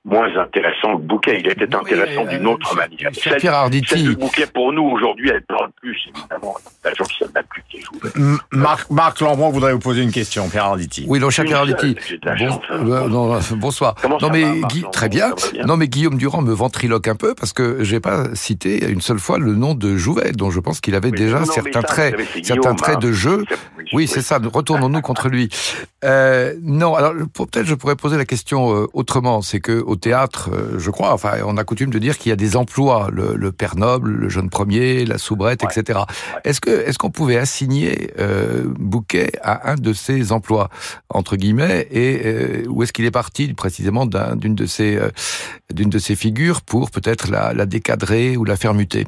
moins intéressant que Bouquet. Il était intéressant oui, d'une euh, autre manière. Celle de Bouquet, pour nous, aujourd'hui, elle parle plus, évidemment. La gens qui n'a plus qui Jouvet. Marc, Marc Lambron voudrait vous poser une question, Pierre Arditi. Oui, donc, cher Pierre Arditi. Bon, euh, non, bonsoir. Comment non, mais, va, Guy, très bien. bien. Non, mais Guillaume Durand me ventriloque un peu parce que j'ai pas cité une seule fois le nom de Jouvet, dont je pense qu'il avait oui, déjà non, certains ça, traits, certains traits de jeu. Oui, c'est ça. Retournons-nous contre lui. Euh, non, alors peut-être je pourrais poser la question euh, autrement. C'est que au théâtre, euh, je crois, enfin, on a coutume de dire qu'il y a des emplois, le, le, père noble, le jeune premier, la soubrette, ouais. etc. Ouais. Est-ce que est-ce qu'on pouvait assigner euh, Bouquet à un de ces emplois entre guillemets et euh, où est-ce qu'il est parti précisément d'une de ces euh, d'une de ces figures pour peut-être la, la, décadrer ou la faire muter?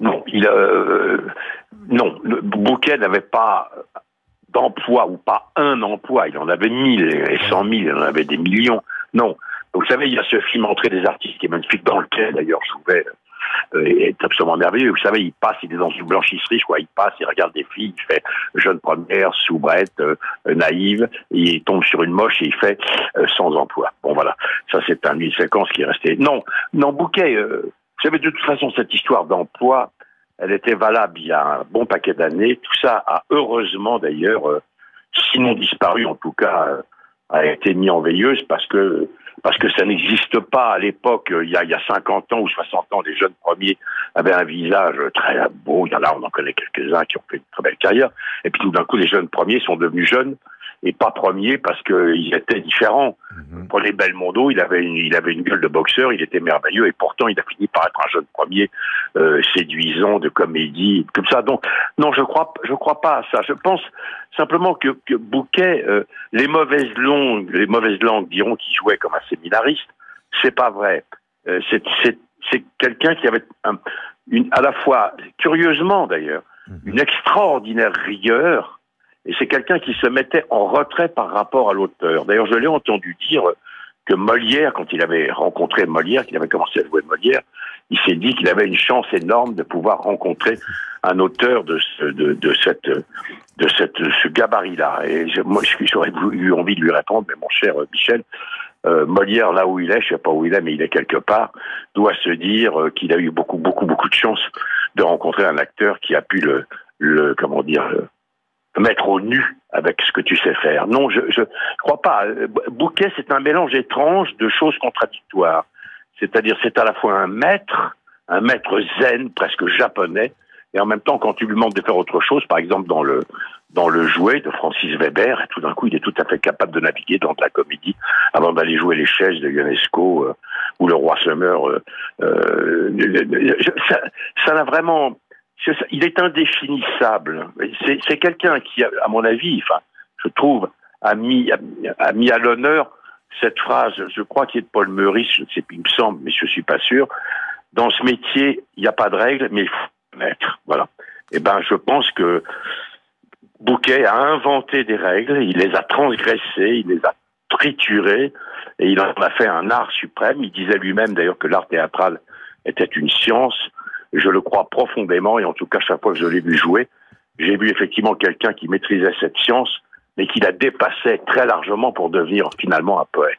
Non, il non, le Bouquet n'avait pas d'emploi ou pas un emploi, il en avait mille et cent mille, il en avait des millions. Non. Vous savez, il y a ce film Entrée des artistes qui est magnifique, dans lequel, d'ailleurs, Jouvet euh, est absolument merveilleux. Vous savez, il passe, il est dans une blanchisserie, je crois, il passe, il regarde des filles, il fait jeune première, soubrette, euh, naïve, et il tombe sur une moche et il fait euh, sans emploi. Bon, voilà. Ça, c'est un, une séquence qui est restée. Non, non, Bouquet, euh, vous savez, de toute façon, cette histoire d'emploi, elle était valable il y a un bon paquet d'années. Tout ça a heureusement d'ailleurs, euh, sinon disparu en tout cas, euh, a été mis en veilleuse parce que parce que ça n'existe pas à l'époque. Il y a il y a 50 ans ou 60 ans, les jeunes premiers avaient un visage très beau. Il y en a, on en connaît quelques-uns qui ont fait une très belle carrière. Et puis tout d'un coup, les jeunes premiers sont devenus jeunes et pas premier parce qu'ils étaient différents. Mhm. Pour les Belmondo, il avait une, il avait une gueule de boxeur, il était merveilleux et pourtant il a fini par être un jeune premier euh, séduisant de comédie comme ça. Donc non, je crois, je crois pas à ça. Je pense simplement que, que Bouquet, euh, les mauvaises langues, les mauvaises langues diront qu'il jouait comme un séminariste. C'est pas vrai. Euh, c'est c'est c'est quelqu'un qui avait un, une, à la fois, curieusement d'ailleurs, une extraordinaire rigueur, et c'est quelqu'un qui se mettait en retrait par rapport à l'auteur. D'ailleurs, je l'ai entendu dire que Molière, quand il avait rencontré Molière, qu'il avait commencé à jouer Molière, il s'est dit qu'il avait une chance énorme de pouvoir rencontrer un auteur de, ce, de, de cette de cette ce gabarit-là. Et je, moi, j'aurais eu envie de lui répondre, mais mon cher Michel, euh, Molière, là où il est, je sais pas où il est, mais il est quelque part, doit se dire euh, qu'il a eu beaucoup, beaucoup, beaucoup de chance de rencontrer un acteur qui a pu le, le comment dire, mettre au nu avec ce que tu sais faire. Non, je, je crois pas. Bouquet, c'est un mélange étrange de choses contradictoires. C'est-à-dire, c'est à la fois un maître, un maître zen, presque japonais, et en même temps, quand tu lui demandes de faire autre chose, par exemple dans le dans le jouet de Francis Weber, tout d'un coup, il est tout à fait capable de naviguer dans de la comédie avant d'aller jouer les chaises de Ionesco euh, ou le roi Summer. Euh, euh, ça, ça n'a vraiment, il est indéfinissable. C'est, quelqu'un qui, à mon avis, enfin, je trouve, a mis à l'honneur cette phrase. Je crois qu'il est de Paul Meurice, je sais, il me semble, mais je suis pas sûr. Dans ce métier, il n'y a pas de règles, mais il faut mettre. Voilà. Et ben, je pense que Bouquet a inventé des règles, il les a transgressées, il les a triturées, et il en a fait un art suprême. Il disait lui-même d'ailleurs que l'art théâtral était une science. Je le crois profondément, et en tout cas, chaque fois que je l'ai vu jouer, j'ai vu effectivement quelqu'un qui maîtrisait cette science, mais qui la dépassait très largement pour devenir finalement un poète.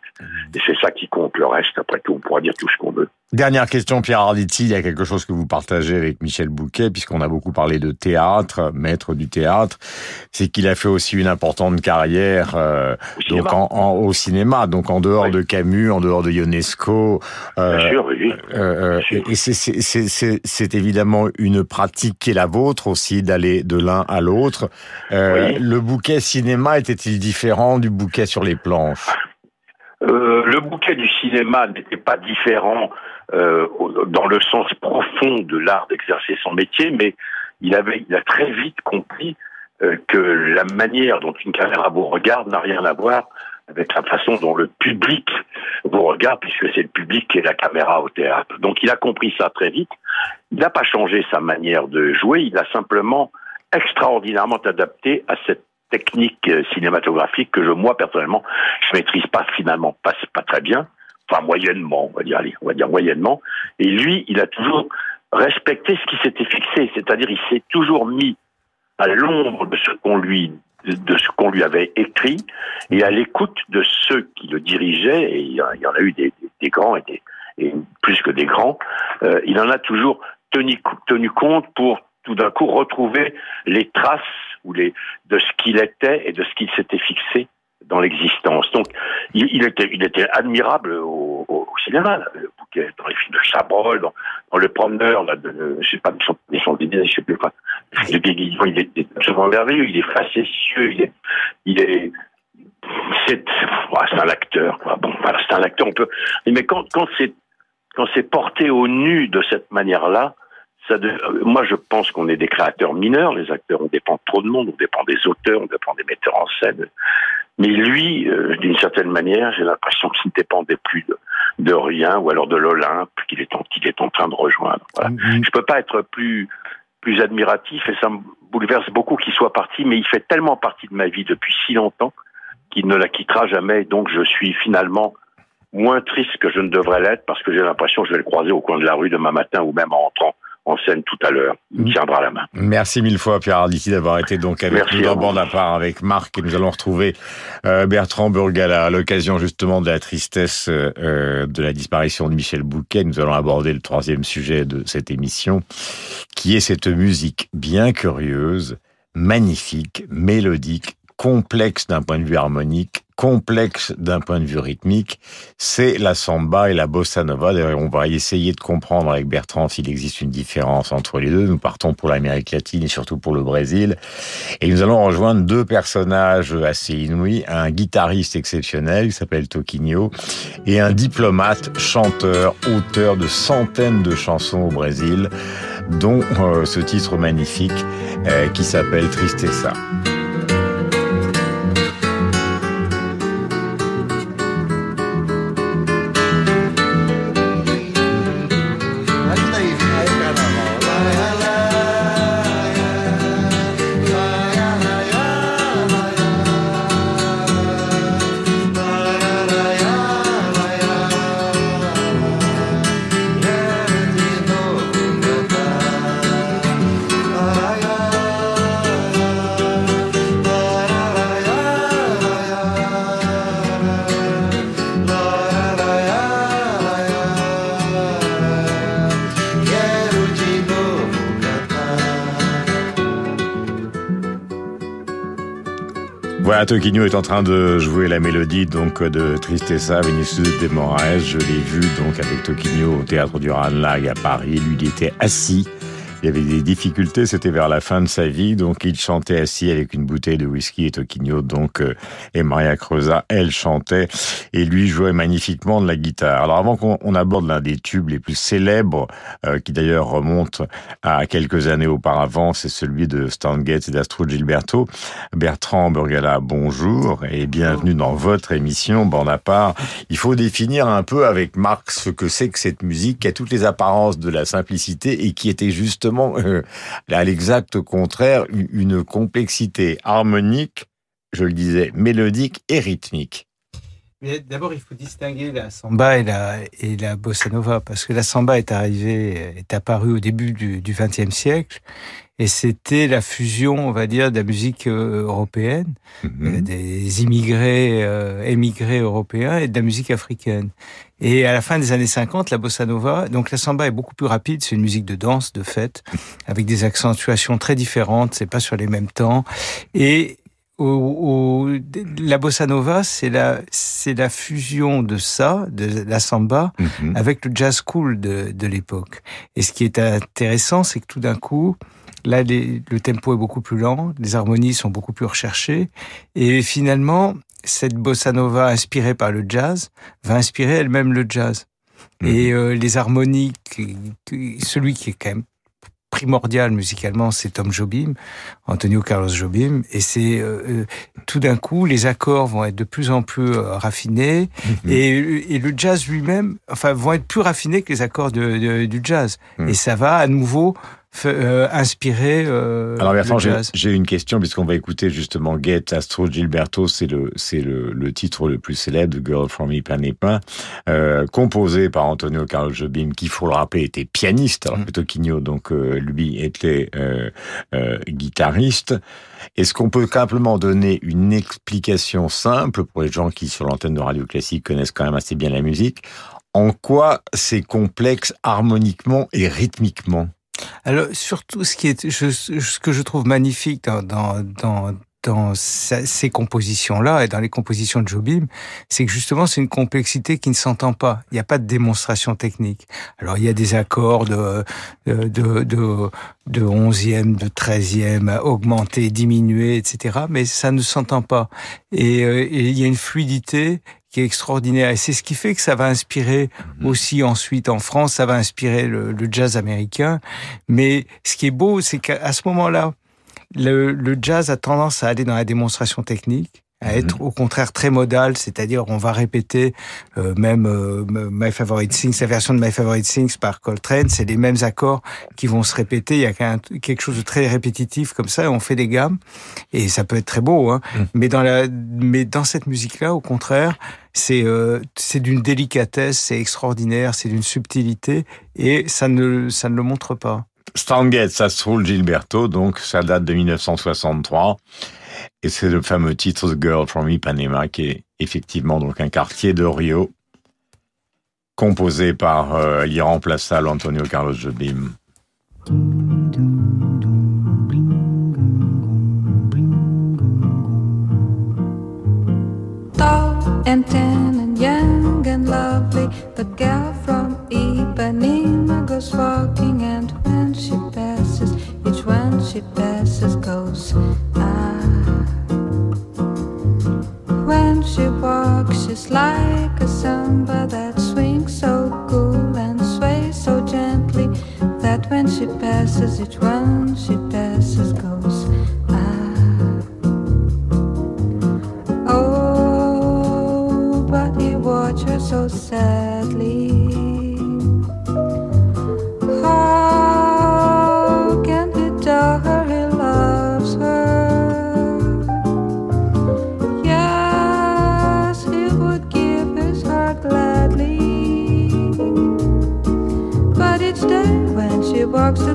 Et c'est ça qui compte. Le reste, après tout, on pourra dire tout ce qu'on veut. Dernière question, Pierre Arditi, il y a quelque chose que vous partagez avec Michel Bouquet, puisqu'on a beaucoup parlé de théâtre, maître du théâtre, c'est qu'il a fait aussi une importante carrière euh, au, donc en, en, au cinéma, donc en dehors oui. de Camus, en dehors de Ionesco. Euh, Bien sûr, oui. Euh, Bien sûr. Et c'est évidemment une pratique qui est la vôtre aussi, d'aller de l'un à l'autre. Oui. Le bouquet cinéma était-il différent du bouquet sur les planches? Euh, le bouquet du cinéma n'était pas différent euh, dans le sens profond de l'art d'exercer son métier, mais il avait, il a très vite compris euh, que la manière dont une caméra vous regarde n'a rien à voir avec la façon dont le public vous regarde, puisque c'est le public qui est la caméra au théâtre. Donc il a compris ça très vite. Il n'a pas changé sa manière de jouer, il a simplement extraordinairement adapté à cette technique cinématographique que je, moi, personnellement, je maîtrise pas finalement pas, pas très bien. Enfin, moyennement, on va dire, on va dire moyennement. Et lui, il a toujours respecté ce qui s'était fixé. C'est-à-dire, il s'est toujours mis à l'ombre de ce qu'on lui avait écrit et à l'écoute de ceux qui le dirigeaient, et il y en a eu des, grands et, plus que des grands, euh, il en a toujours tenu, tenu compte pour tout d'un coup retrouver les traces ou les de ce qu'il était et de ce qu'il s'était fixé dans l'existence. Donc, il, il, était, il était admirable au, au, au cinéma, là, le bouquet, dans les films de Chabrol, dans, dans le promeneur, là, de, je sais pas, de son, de son je sais plus quoi. De Guéguillon, il est absolument merveilleux, il est facétieux, il est, il est, c'est, c'est un acteur, quoi. Bon, voilà, c'est un acteur, on peut, mais quand, quand c'est, quand c'est porté au nu de cette manière-là, ça de... moi, je pense qu'on est des créateurs mineurs. Les acteurs, on dépend trop de monde, on dépend des auteurs, on dépend des metteurs en scène. Mais lui, euh, d'une certaine manière, j'ai l'impression qu'il ne dépendait plus de, de rien, ou alors de l'Olympe qu'il est, en, qu'il est en train de rejoindre. Voilà. Mm-hmm. Je peux pas être plus plus admiratif, et ça me bouleverse beaucoup qu'il soit parti, mais il fait tellement partie de ma vie depuis si longtemps qu'il ne la quittera jamais. Donc, je suis finalement moins triste que je ne devrais l'être parce que j'ai l'impression que je vais le croiser au coin de la rue demain matin ou même en rentrant en scène tout à l'heure. Il me tiendra la main. Merci mille fois, Pierre Arditi, d'avoir été donc avec Merci nous dans Bande à part avec Marc et nous allons retrouver euh, Bertrand Burgala à l'occasion justement de la tristesse euh, de la disparition de Michel Bouquet. Nous allons aborder le troisième sujet de cette émission qui est cette musique bien curieuse, magnifique, mélodique, complexe d'un point de vue harmonique, complexe d'un point de vue rythmique, c'est la samba et la bossa nova. D'ailleurs, on va essayer de comprendre avec Bertrand s'il existe une différence entre les deux. Nous partons pour l'Amérique latine et surtout pour le Brésil. Et nous allons rejoindre deux personnages assez inouïs. Un guitariste exceptionnel qui s'appelle Toquinho et un diplomate, chanteur, auteur de centaines de chansons au Brésil, dont euh, ce titre magnifique euh, qui s'appelle Tristessa. Voilà, Toquinho est en train de jouer la mélodie donc de Tristessa, Vinicius de Moraes. Je l'ai vu donc avec Toquinho au théâtre du Ranlag à Paris. Lui, il était assis il y avait des difficultés, c'était vers la fin de sa vie, donc il chantait assis avec une bouteille de whisky et Toquinho, donc, euh, et Maria Creusa, elle chantait, et lui jouait magnifiquement de la guitare. Alors avant qu'on aborde l'un des tubes les plus célèbres, euh, qui d'ailleurs remonte à quelques années auparavant, c'est celui de Stan et d'Astro Gilberto. Bertrand Burgala, bonjour, et bienvenue dans votre émission, Bande à part. Il faut définir un peu avec Marx ce que c'est que cette musique qui a toutes les apparences de la simplicité et qui était justement euh, à l'exact contraire, une complexité harmonique, je le disais, mélodique et rythmique. D'abord, il faut distinguer la samba et la, et la bossa nova, parce que la samba est arrivée, est apparue au début du XXe siècle, et c'était la fusion, on va dire, de la musique euh, européenne, mhm. euh, des immigrés, émigrés européens et de la musique africaine. Et à la fin des années 50, la bossa nova, donc la samba est beaucoup plus rapide, c'est une musique de danse, de fête, avec des accentuations très différentes, c'est pas sur les mêmes temps. Et la bossa nova, c'est la, c'est la fusion de ça, de la samba, mhm. avec le jazz cool de, de l'époque. Et ce qui est intéressant, c'est que tout d'un coup, là, le tempo est beaucoup plus lent, les harmonies sont beaucoup plus recherchées, et finalement, cette bossa nova inspirée par le jazz va inspirer elle-même le jazz. Mhm. Et euh, les harmonies, celui qui est quand même primordial musicalement, c'est Tom Jobim, Antonio Carlos Jobim, et c'est euh, euh, tout d'un coup les accords vont être de plus en plus raffinés mhm. et, et, le jazz lui-même, enfin, vont être plus raffinés que les accords de, du jazz. Mhm. Et ça va à nouveau euh, inspiré euh, Alors Bertrand, j'ai une question puisqu'on va écouter justement Get Astro Gilberto, c'est le c'est le, le, titre le plus célèbre de Girl from Ipanema, euh, composé par Antonio Carlos Jobim, qui faut le rappeler était pianiste, alors mm. plutôt Quigno, donc euh, lui était euh, guitariste. Est-ce qu'on peut simplement donner une explication simple pour les gens qui sur l'antenne de radio classique connaissent quand même assez bien la musique? En quoi c'est complexe harmoniquement et rythmiquement? Alors surtout, ce qui est, ce que je trouve magnifique dans, dans, dans dans ces compositions-là et dans les compositions de Jobim, c'est que justement c'est une complexité qui ne s'entend pas. Il n'y a pas de démonstration technique. Alors il y a des accords de de de de, onzième, de treizième, augmentés, diminués, etc. Mais ça ne s'entend pas. Et, euh, et, il y a une fluidité qui est extraordinaire. Et c'est ce qui fait que ça va inspirer mhm. aussi ensuite en France, ça va inspirer le, jazz américain. Mais ce qui est beau, c'est qu'à ce moment-là, le, le, jazz a tendance à aller dans la démonstration technique à mhm. être au contraire très modal, c'est-à-dire on va répéter euh, même euh, My Favorite Things, la version de My Favorite Things par Coltrane, c'est les mêmes accords qui vont se répéter, il y a quelque chose de très répétitif comme ça, et on fait des gammes, et ça peut être très beau, hein. Mhm. mais dans la, mais dans cette musique-là, au contraire, c'est euh, c'est d'une délicatesse, c'est extraordinaire, c'est d'une subtilité, et ça ne ça ne le montre pas. Stan Getz, ça se roule Gilberto, donc ça date de 1963. Et c'est le fameux titre The Girl from Ipanema qui est effectivement donc un quartier de Rio composé par euh, l'irremplaçable Antonio Carlos Jobim. and tan and young and lovely. The girl from Ipanema goes walking, and when she passes, each one she passes goes. Ah. When she walks, she's like a samba that swings so cool and sways so gently that when she passes, each one she passes goes. Ah. Oh, but he watched her so sadly. How walks.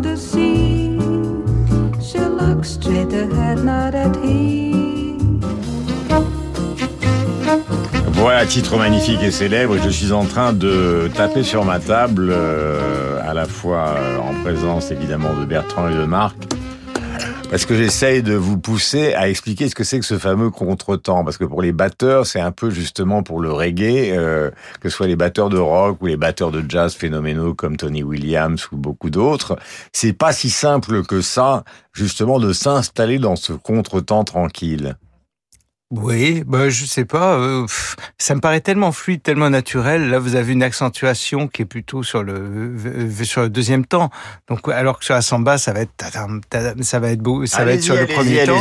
Voilà, titre magnifique et célèbre. Je suis en train de taper sur ma table, euh, à la fois en présence évidemment de Bertrand et de Marc, parce que j'essaye de vous pousser à expliquer ce que c'est que ce fameux contretemps. Parce que pour les batteurs, c'est un peu justement pour le reggae, euh, que ce soit les batteurs de rock ou les batteurs de jazz phénoménaux comme Tony Williams ou beaucoup d'autres, c'est pas si simple que ça, justement, de s'installer dans ce contretemps tranquille. Oui, bah je sais pas. euh, pff, ça me paraît tellement fluide, tellement naturel. Là, vous avez une accentuation qui est plutôt sur le sur le deuxième temps. Donc, alors que sur la samba, ça va être tadam, tadam, ça va être beau, ça va être sur le premier temps.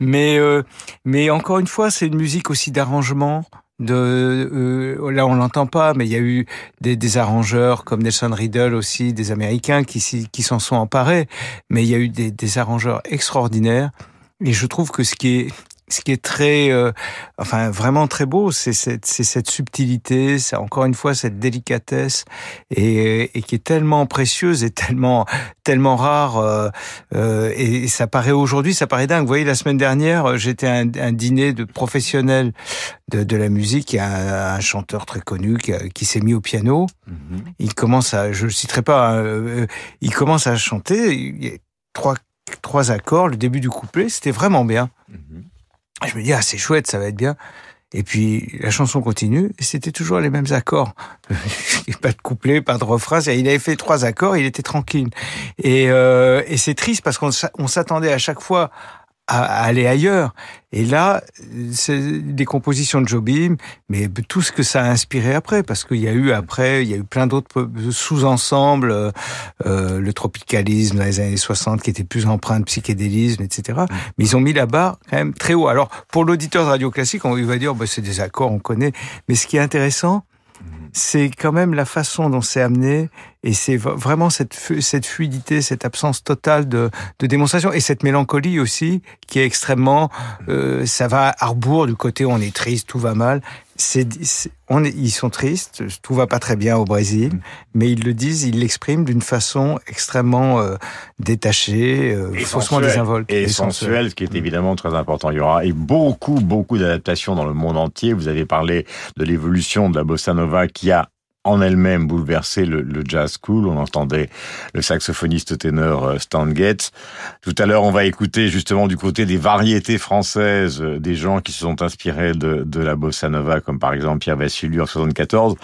Mais euh, mais encore une fois, c'est une musique aussi d'arrangement. De euh, là, on l'entend pas, mais il y a eu des, des arrangeurs comme Nelson Riddle aussi, des Américains qui qui s'en sont emparés. Mais il y a eu des, des arrangeurs extraordinaires. Et je trouve que ce qui est ce qui est très, euh, enfin vraiment très beau, c'est cette, cette subtilité, c'est encore une fois cette délicatesse et, et qui est tellement précieuse et tellement, tellement rare. euh, euh, et, et ça paraît aujourd'hui, ça paraît dingue. Vous voyez, la semaine dernière, euh, j'étais à un, un dîner de professionnels de, de la musique. Il y a un, un chanteur très connu qui, s'est mis au piano. Il commence à, je le citerai pas, hein, euh, il commence à chanter. Il y a trois, trois accords, le début du couplet, c'était vraiment bien. Je me dis, ah, c'est chouette, ça va être bien. Et puis, la chanson continue, et c'était toujours les mêmes accords. pas de couplet, pas de refrain. Il avait fait trois accords, il était tranquille. Et, euh, et c'est triste parce qu'on s'a- on s'attendait à chaque fois à, à aller ailleurs. Et là, c'est des compositions de Jobim, mais tout ce que ça a inspiré après, parce qu'il y a eu après, il y a eu plein d'autres sous-ensembles, euh, euh, le tropicalisme dans les années 60 qui était plus empreint de psychédélisme, etc. Mais ils ont mis la barre quand même très haut. Alors, pour l'auditeur de radio classique, on il va dire, bah, c'est des accords, on connaît. Mais ce qui est intéressant, c'est quand même la façon dont c'est amené et c'est vraiment cette, cette fluidité, cette absence totale de, de démonstration et cette mélancolie aussi qui est extrêmement, euh, ça va à rebours du côté où on est triste, tout va mal. C'est, on est, ils sont tristes, tout va pas très bien au Brésil, mais ils le disent, ils l'expriment d'une façon extrêmement euh, détachée, euh, Et faussement désinvolte Et sensuel, ce qui est évidemment très important. Il y aura et beaucoup, beaucoup d'adaptations dans le monde entier. Vous avez parlé de l'évolution de la bossa nova qui a en elle-même bouleversé le, jazz cool. On entendait le saxophoniste ténor euh, Stan Getz. Tout à l'heure, on va écouter justement du côté des variétés françaises euh, des gens qui se sont inspirés de, de la bossa nova, comme par exemple Pierre Vassiliou en 74.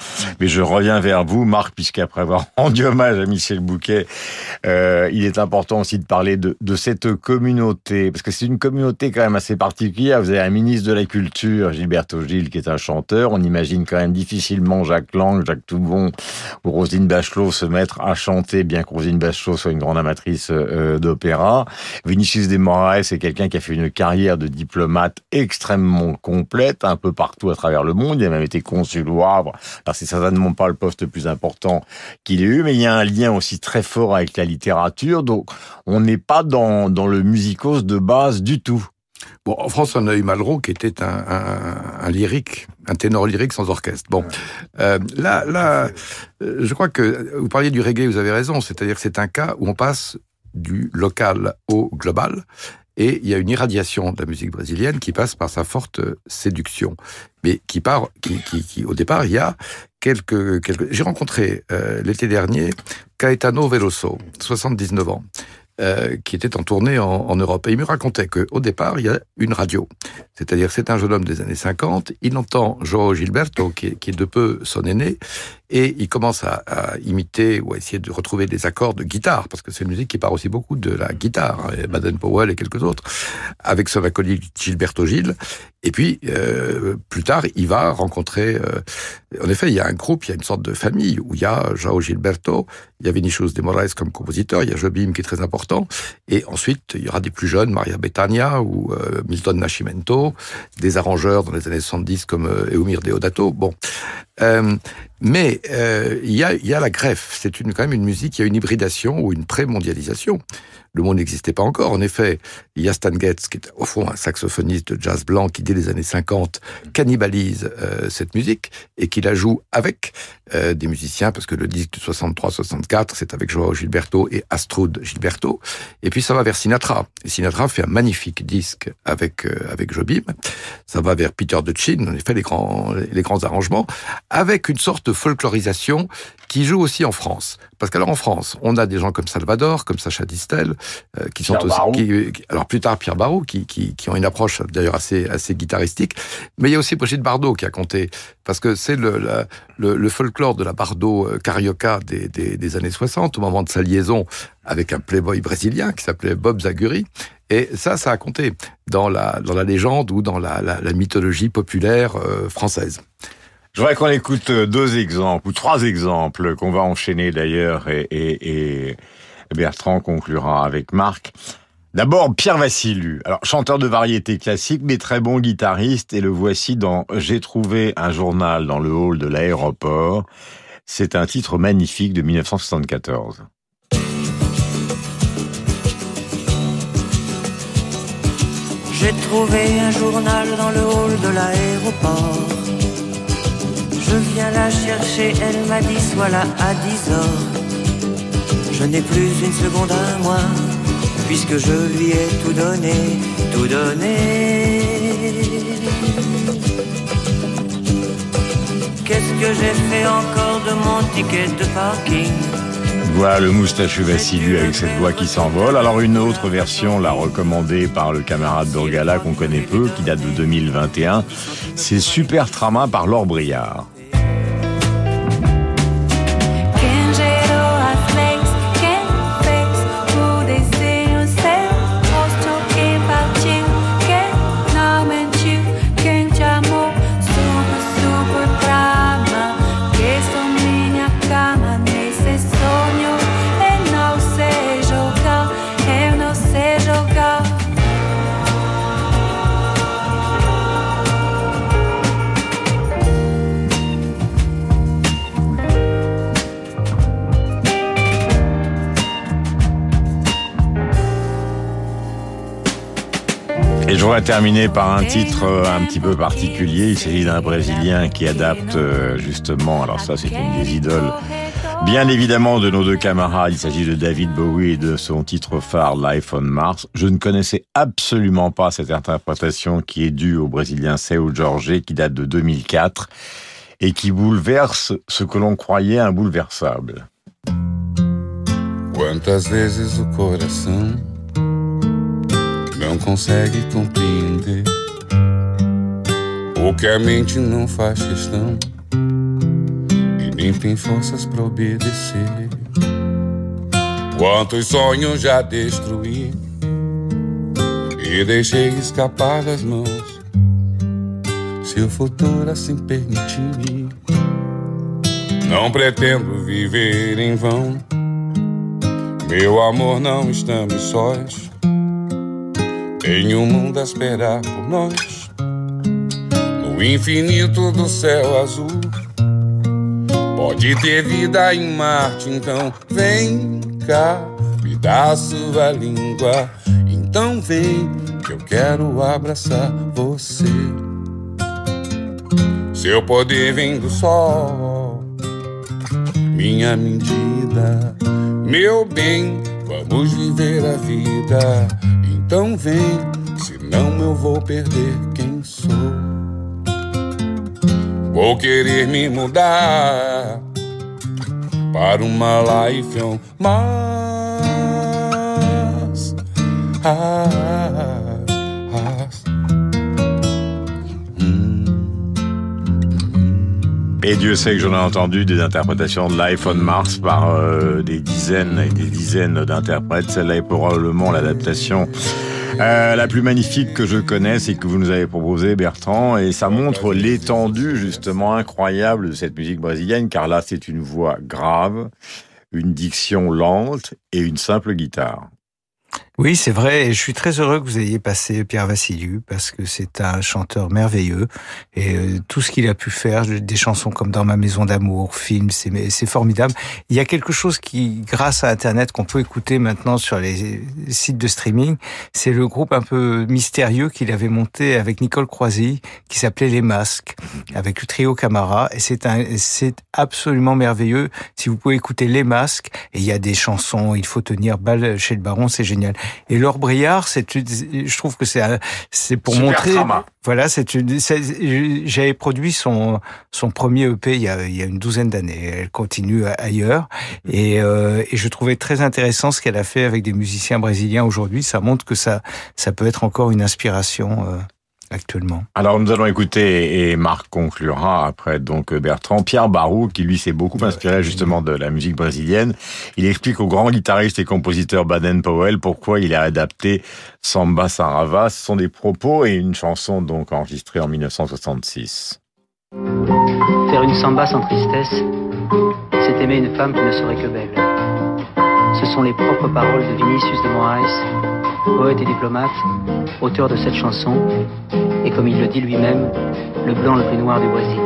Mais je reviens vers vous, Marc, puisqu'après avoir rendu hommage à Michel Bouquet, euh, il est important aussi de parler de, de cette communauté, parce que c'est une communauté quand même assez particulière. Vous avez un ministre de la Culture, Gilberto Gil, qui est un chanteur. On imagine quand même difficilement Jacques Lang, Jacques Toubon ou Roselyne Bachelot se mettre à chanter, bien que Roselyne Bachelot soit une grande amatrice euh, d'opéra. Vinicius de Moraes est quelqu'un qui a fait une carrière de diplomate extrêmement complète, un peu partout à travers le monde. Il a même été consul au Havre. Alors c'est certainement pas le poste le plus important qu'il ait eu, mais il y a un lien aussi très fort avec la littérature. Donc on n'est pas dans, dans le musicos de base du tout. Bon, en France, on a eu Malraux qui était un, un, un lyrique, un ténor lyrique sans orchestre. Bon, euh, là, là, euh, je crois que vous parliez du reggae, vous avez raison. C'est-à-dire que c'est un cas où on passe du local au global. Et il y a une irradiation de la musique brésilienne qui passe par sa forte séduction, mais qui part, qui, qui, qui au départ, il y a quelques, quelques. J'ai rencontré euh, l'été dernier Caetano Veloso, 79 ans, euh, qui était en tournée en, Europe. Et il me racontait qu'au départ, il y a une radio. C'est-à-dire, c'est un jeune homme des années 50, il entend Joao Gilberto, qui est, de peu son aîné, et il commence à, à, imiter ou à essayer de retrouver des accords de guitare, parce que c'est une musique qui part aussi beaucoup de la guitare, hein, Baden Powell et quelques autres, avec son acolyte Gilberto Gil. Et puis, euh, plus tard, il va rencontrer... Euh, en effet, il y a un groupe, il y a une sorte de famille, où il y a Joao Gilberto, il y a Vinicius de Moraes comme compositeur, il y a Jobim qui est très important, et ensuite, il y aura des plus jeunes, Maria Bethania ou euh, Milton Nascimento, des arrangeurs dans les années 70 comme euh, Eumir Deodato. Bon, euh, mais euh, il, y a, il y a la greffe. C'est une, quand même une musique, il y a une hybridation ou une pré-mondialisation. Le monde n'existait pas encore. En effet, il y a Stan Getz, qui est au fond un saxophoniste de jazz blanc, qui dès les années 50 cannibalise euh, cette musique et qui la joue avec euh, des musiciens, parce que le disque de 63-64, c'est avec Joao Gilberto et Astrud Gilberto. Et puis ça va vers Sinatra. Et Sinatra fait un magnifique disque avec euh, avec Jobim. Ça va vers Peter Chin, en effet, les grands les grands arrangements, avec une sorte de folklorisation qui joue aussi en France. Parce qu'alors en France, on a des gens comme Salvador, comme Sacha Distel, euh, qui sont aussi, qui, alors plus tard Pierre Barou, qui, qui, qui ont une approche d'ailleurs assez assez guitaristique. Mais il y a aussi Brigitte Bardot qui a compté, parce que c'est le, le, folklore de la Bardot euh, carioca des, des, années 60, au moment de sa liaison avec un playboy brésilien qui s'appelait Bob Zaguri. Et ça, ça a compté dans la, dans la légende ou dans la, la, mythologie populaire euh, française. Je voudrais qu'on écoute euh, deux exemples, ou trois exemples, qu'on va enchaîner d'ailleurs, et, Bertrand conclura avec Marc. D'abord, Pierre Vassilu. Alors, chanteur de variété classique, mais très bon guitariste, et le voici dans J'ai trouvé un journal dans le hall de l'aéroport. C'est un titre magnifique de 1974. J'ai trouvé un journal dans le hall de l'aéroport. Je viens la chercher, elle m'a dit sois là à 10 heures. Je n'ai plus une seconde à moi, puisque je lui ai tout donné, tout donné. Qu'est-ce que j'ai fait encore de mon ticket de parking voilà le moustachu Vassilu avec cette voix qui s'envole. Alors une autre version, la recommandée par le camarade Dorgala qu'on connaît peu, qui date de 2021, c'est Super Trama par Laure Briard. Je voudrais terminer par un titre euh, un petit peu particulier. Il s'agit d'un Brésilien qui adapte euh, justement, alors ça c'est une des idoles, bien évidemment de nos deux camarades. Il s'agit de David Bowie et de son titre phare Life on Mars. Je ne connaissais absolument pas cette interprétation qui est due au Brésilien Seu Jorge qui date de 2004 et qui bouleverse ce que l'on croyait imbouleversable. Quantas vezes o coração não consegue compreender o que a mente não faz questão e nem tem forças para obedecer. Quantos sonhos já destruí e deixei escapar das mãos. Se o futuro assim permitir, não pretendo viver em vão. Meu amor, não estamos sós. Tem um mundo a esperar por nós. No infinito do céu azul. Pode ter vida em Marte, então vem cá, me dá sua língua. Então vem, que eu quero abraçar você. Seu poder vem do sol, minha medida, meu bem, vamos viver a vida. Então vem, senão eu vou perder quem sou. Vou querer me mudar para uma life on Mars. Et Dieu sait que j'en ai entendu des interprétations de Life on Mars par euh, des dizaines et des dizaines d'interprètes. Celle-là est probablement l'adaptation euh, la plus magnifique que je connaisse et que vous nous avez proposée, Bertrand. Et ça montre l'étendue justement incroyable de cette musique brésilienne, car là c'est une voix grave, une diction lente et une simple guitare. Oui, c'est vrai, et je suis très heureux que vous ayez passé Pierre Vassiliou, parce que c'est un chanteur merveilleux, et euh, tout ce qu'il a pu faire, des chansons comme Dans ma maison d'amour, films, c'est formidable. Il y a quelque chose qui, grâce à Internet, qu'on peut écouter maintenant sur les sites de streaming, c'est le groupe un peu mystérieux qu'il avait monté avec Nicole Croisy, qui s'appelait Les Masques, avec le trio Camara, et c'est c'est absolument merveilleux. Si vous pouvez écouter Les Masques, et il y a des chansons, Il faut tenir balle chez le baron, c'est génial. Et Laure Briard, c'est, je trouve que c'est, c'est pour montrer. Voilà, c'est une. J'avais produit son son premier EP il y a, il y a une douzaine d'années. Elle continue ailleurs et, euh, et je trouvais très intéressant ce qu'elle a fait avec des musiciens brésiliens aujourd'hui. Ça montre que ça ça peut être encore une inspiration. Euh, actuellement. Alors nous allons écouter et Marc conclura après donc Bertrand Pierre Barou qui lui s'est beaucoup inspiré justement de la musique brésilienne. Il explique au grand guitariste et compositeur Baden Powell pourquoi il a adapté Samba Sarava. Ce sont des propos et une chanson donc enregistrée en 1966. Faire une samba sans tristesse, c'est aimer une femme qui ne serait que belle. Ce sont les propres paroles de Vinicius de Moraes poète et diplomate, auteur de cette chanson, et comme il le dit lui-même, le blanc le plus noir du Brésil.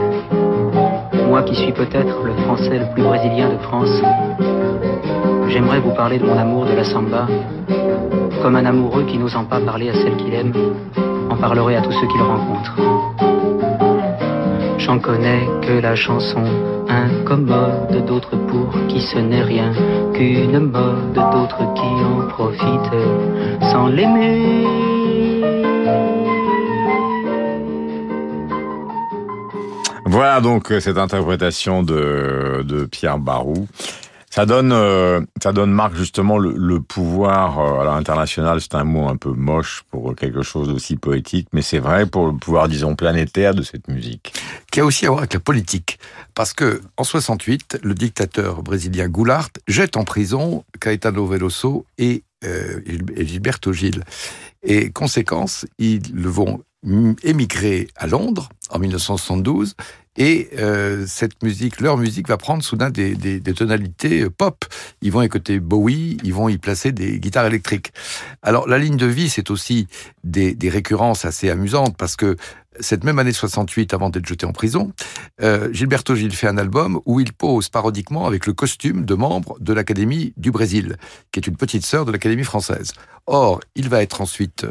Moi qui suis peut-être le français le plus brésilien de France, j'aimerais vous parler de mon amour de la samba, comme un amoureux qui n'osant pas parler à celle qu'il aime, en parlerait à tous ceux qu'il rencontre. J'en connais que la chanson incommode, d'autres pour qui ce n'est rien qu'une mode, d'autres qui en profitent sans l'aimer. Voilà donc cette interprétation de, de Pierre Barou. Ça donne, euh, ça donne Marc justement le, pouvoir euh, à l'international. C'est un mot un peu moche pour quelque chose d'aussi poétique, mais c'est vrai pour le pouvoir, disons, planétaire de cette musique. Qui a aussi à voir avec la politique, parce que en 68, le dictateur brésilien Goulart jette en prison Caetano Veloso et, euh, et Gilberto Gil. Et conséquence, ils vont émigrer à Londres en 1972 et euh, cette musique, leur musique va prendre soudain des, tonalités euh, pop. Ils vont écouter Bowie, ils vont y placer des guitares électriques. Alors la ligne de vie, c'est aussi des, récurrences assez amusantes parce que cette même année 68, avant d'être jeté en prison, euh, Gilberto Gil fait un album où il pose parodiquement avec le costume de membre de l'Académie du Brésil, qui est une petite sœur de l'Académie française. Or, il va être ensuite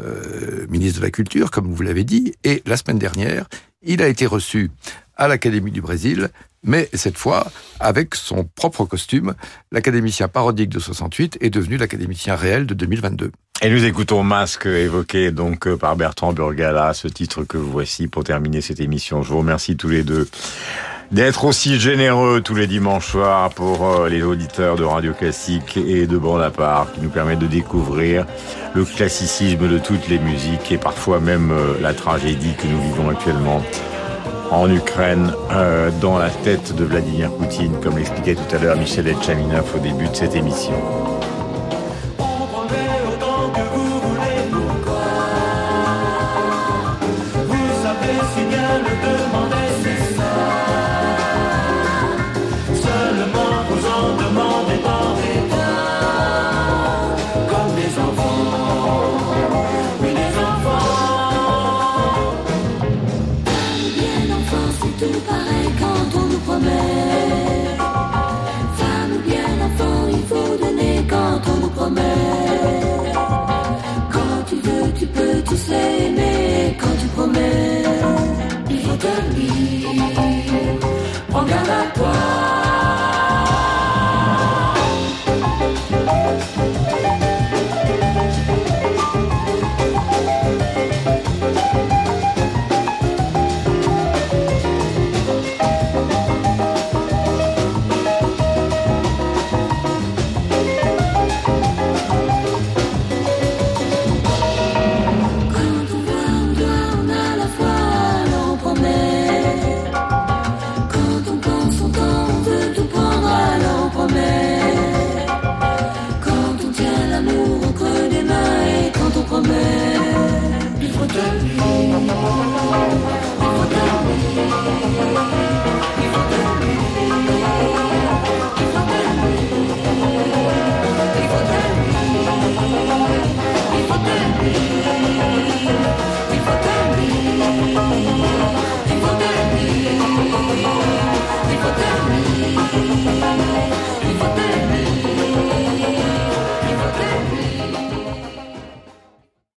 ministre de la Culture, comme vous l'avez dit, et la semaine dernière, il a été reçu à l'Académie du Brésil, mais cette fois avec son propre costume. L'académicien parodique de 68 est devenu l'académicien réel de 2022. Et nous écoutons Masque évoqué donc euh, par Bertrand Burgala, ce titre que voici pour terminer cette émission. Je vous remercie tous les deux d'être aussi généreux tous les dimanches soirs pour euh, les auditeurs de Radio Classique et de Bonaparte qui nous permettent de découvrir le classicisme de toutes les musiques et parfois même euh, la tragédie que nous vivons actuellement en Ukraine euh, dans la tête de Vladimir Poutine, comme l'expliquait tout à l'heure Michel Etchaminov au début de cette émission. Uau!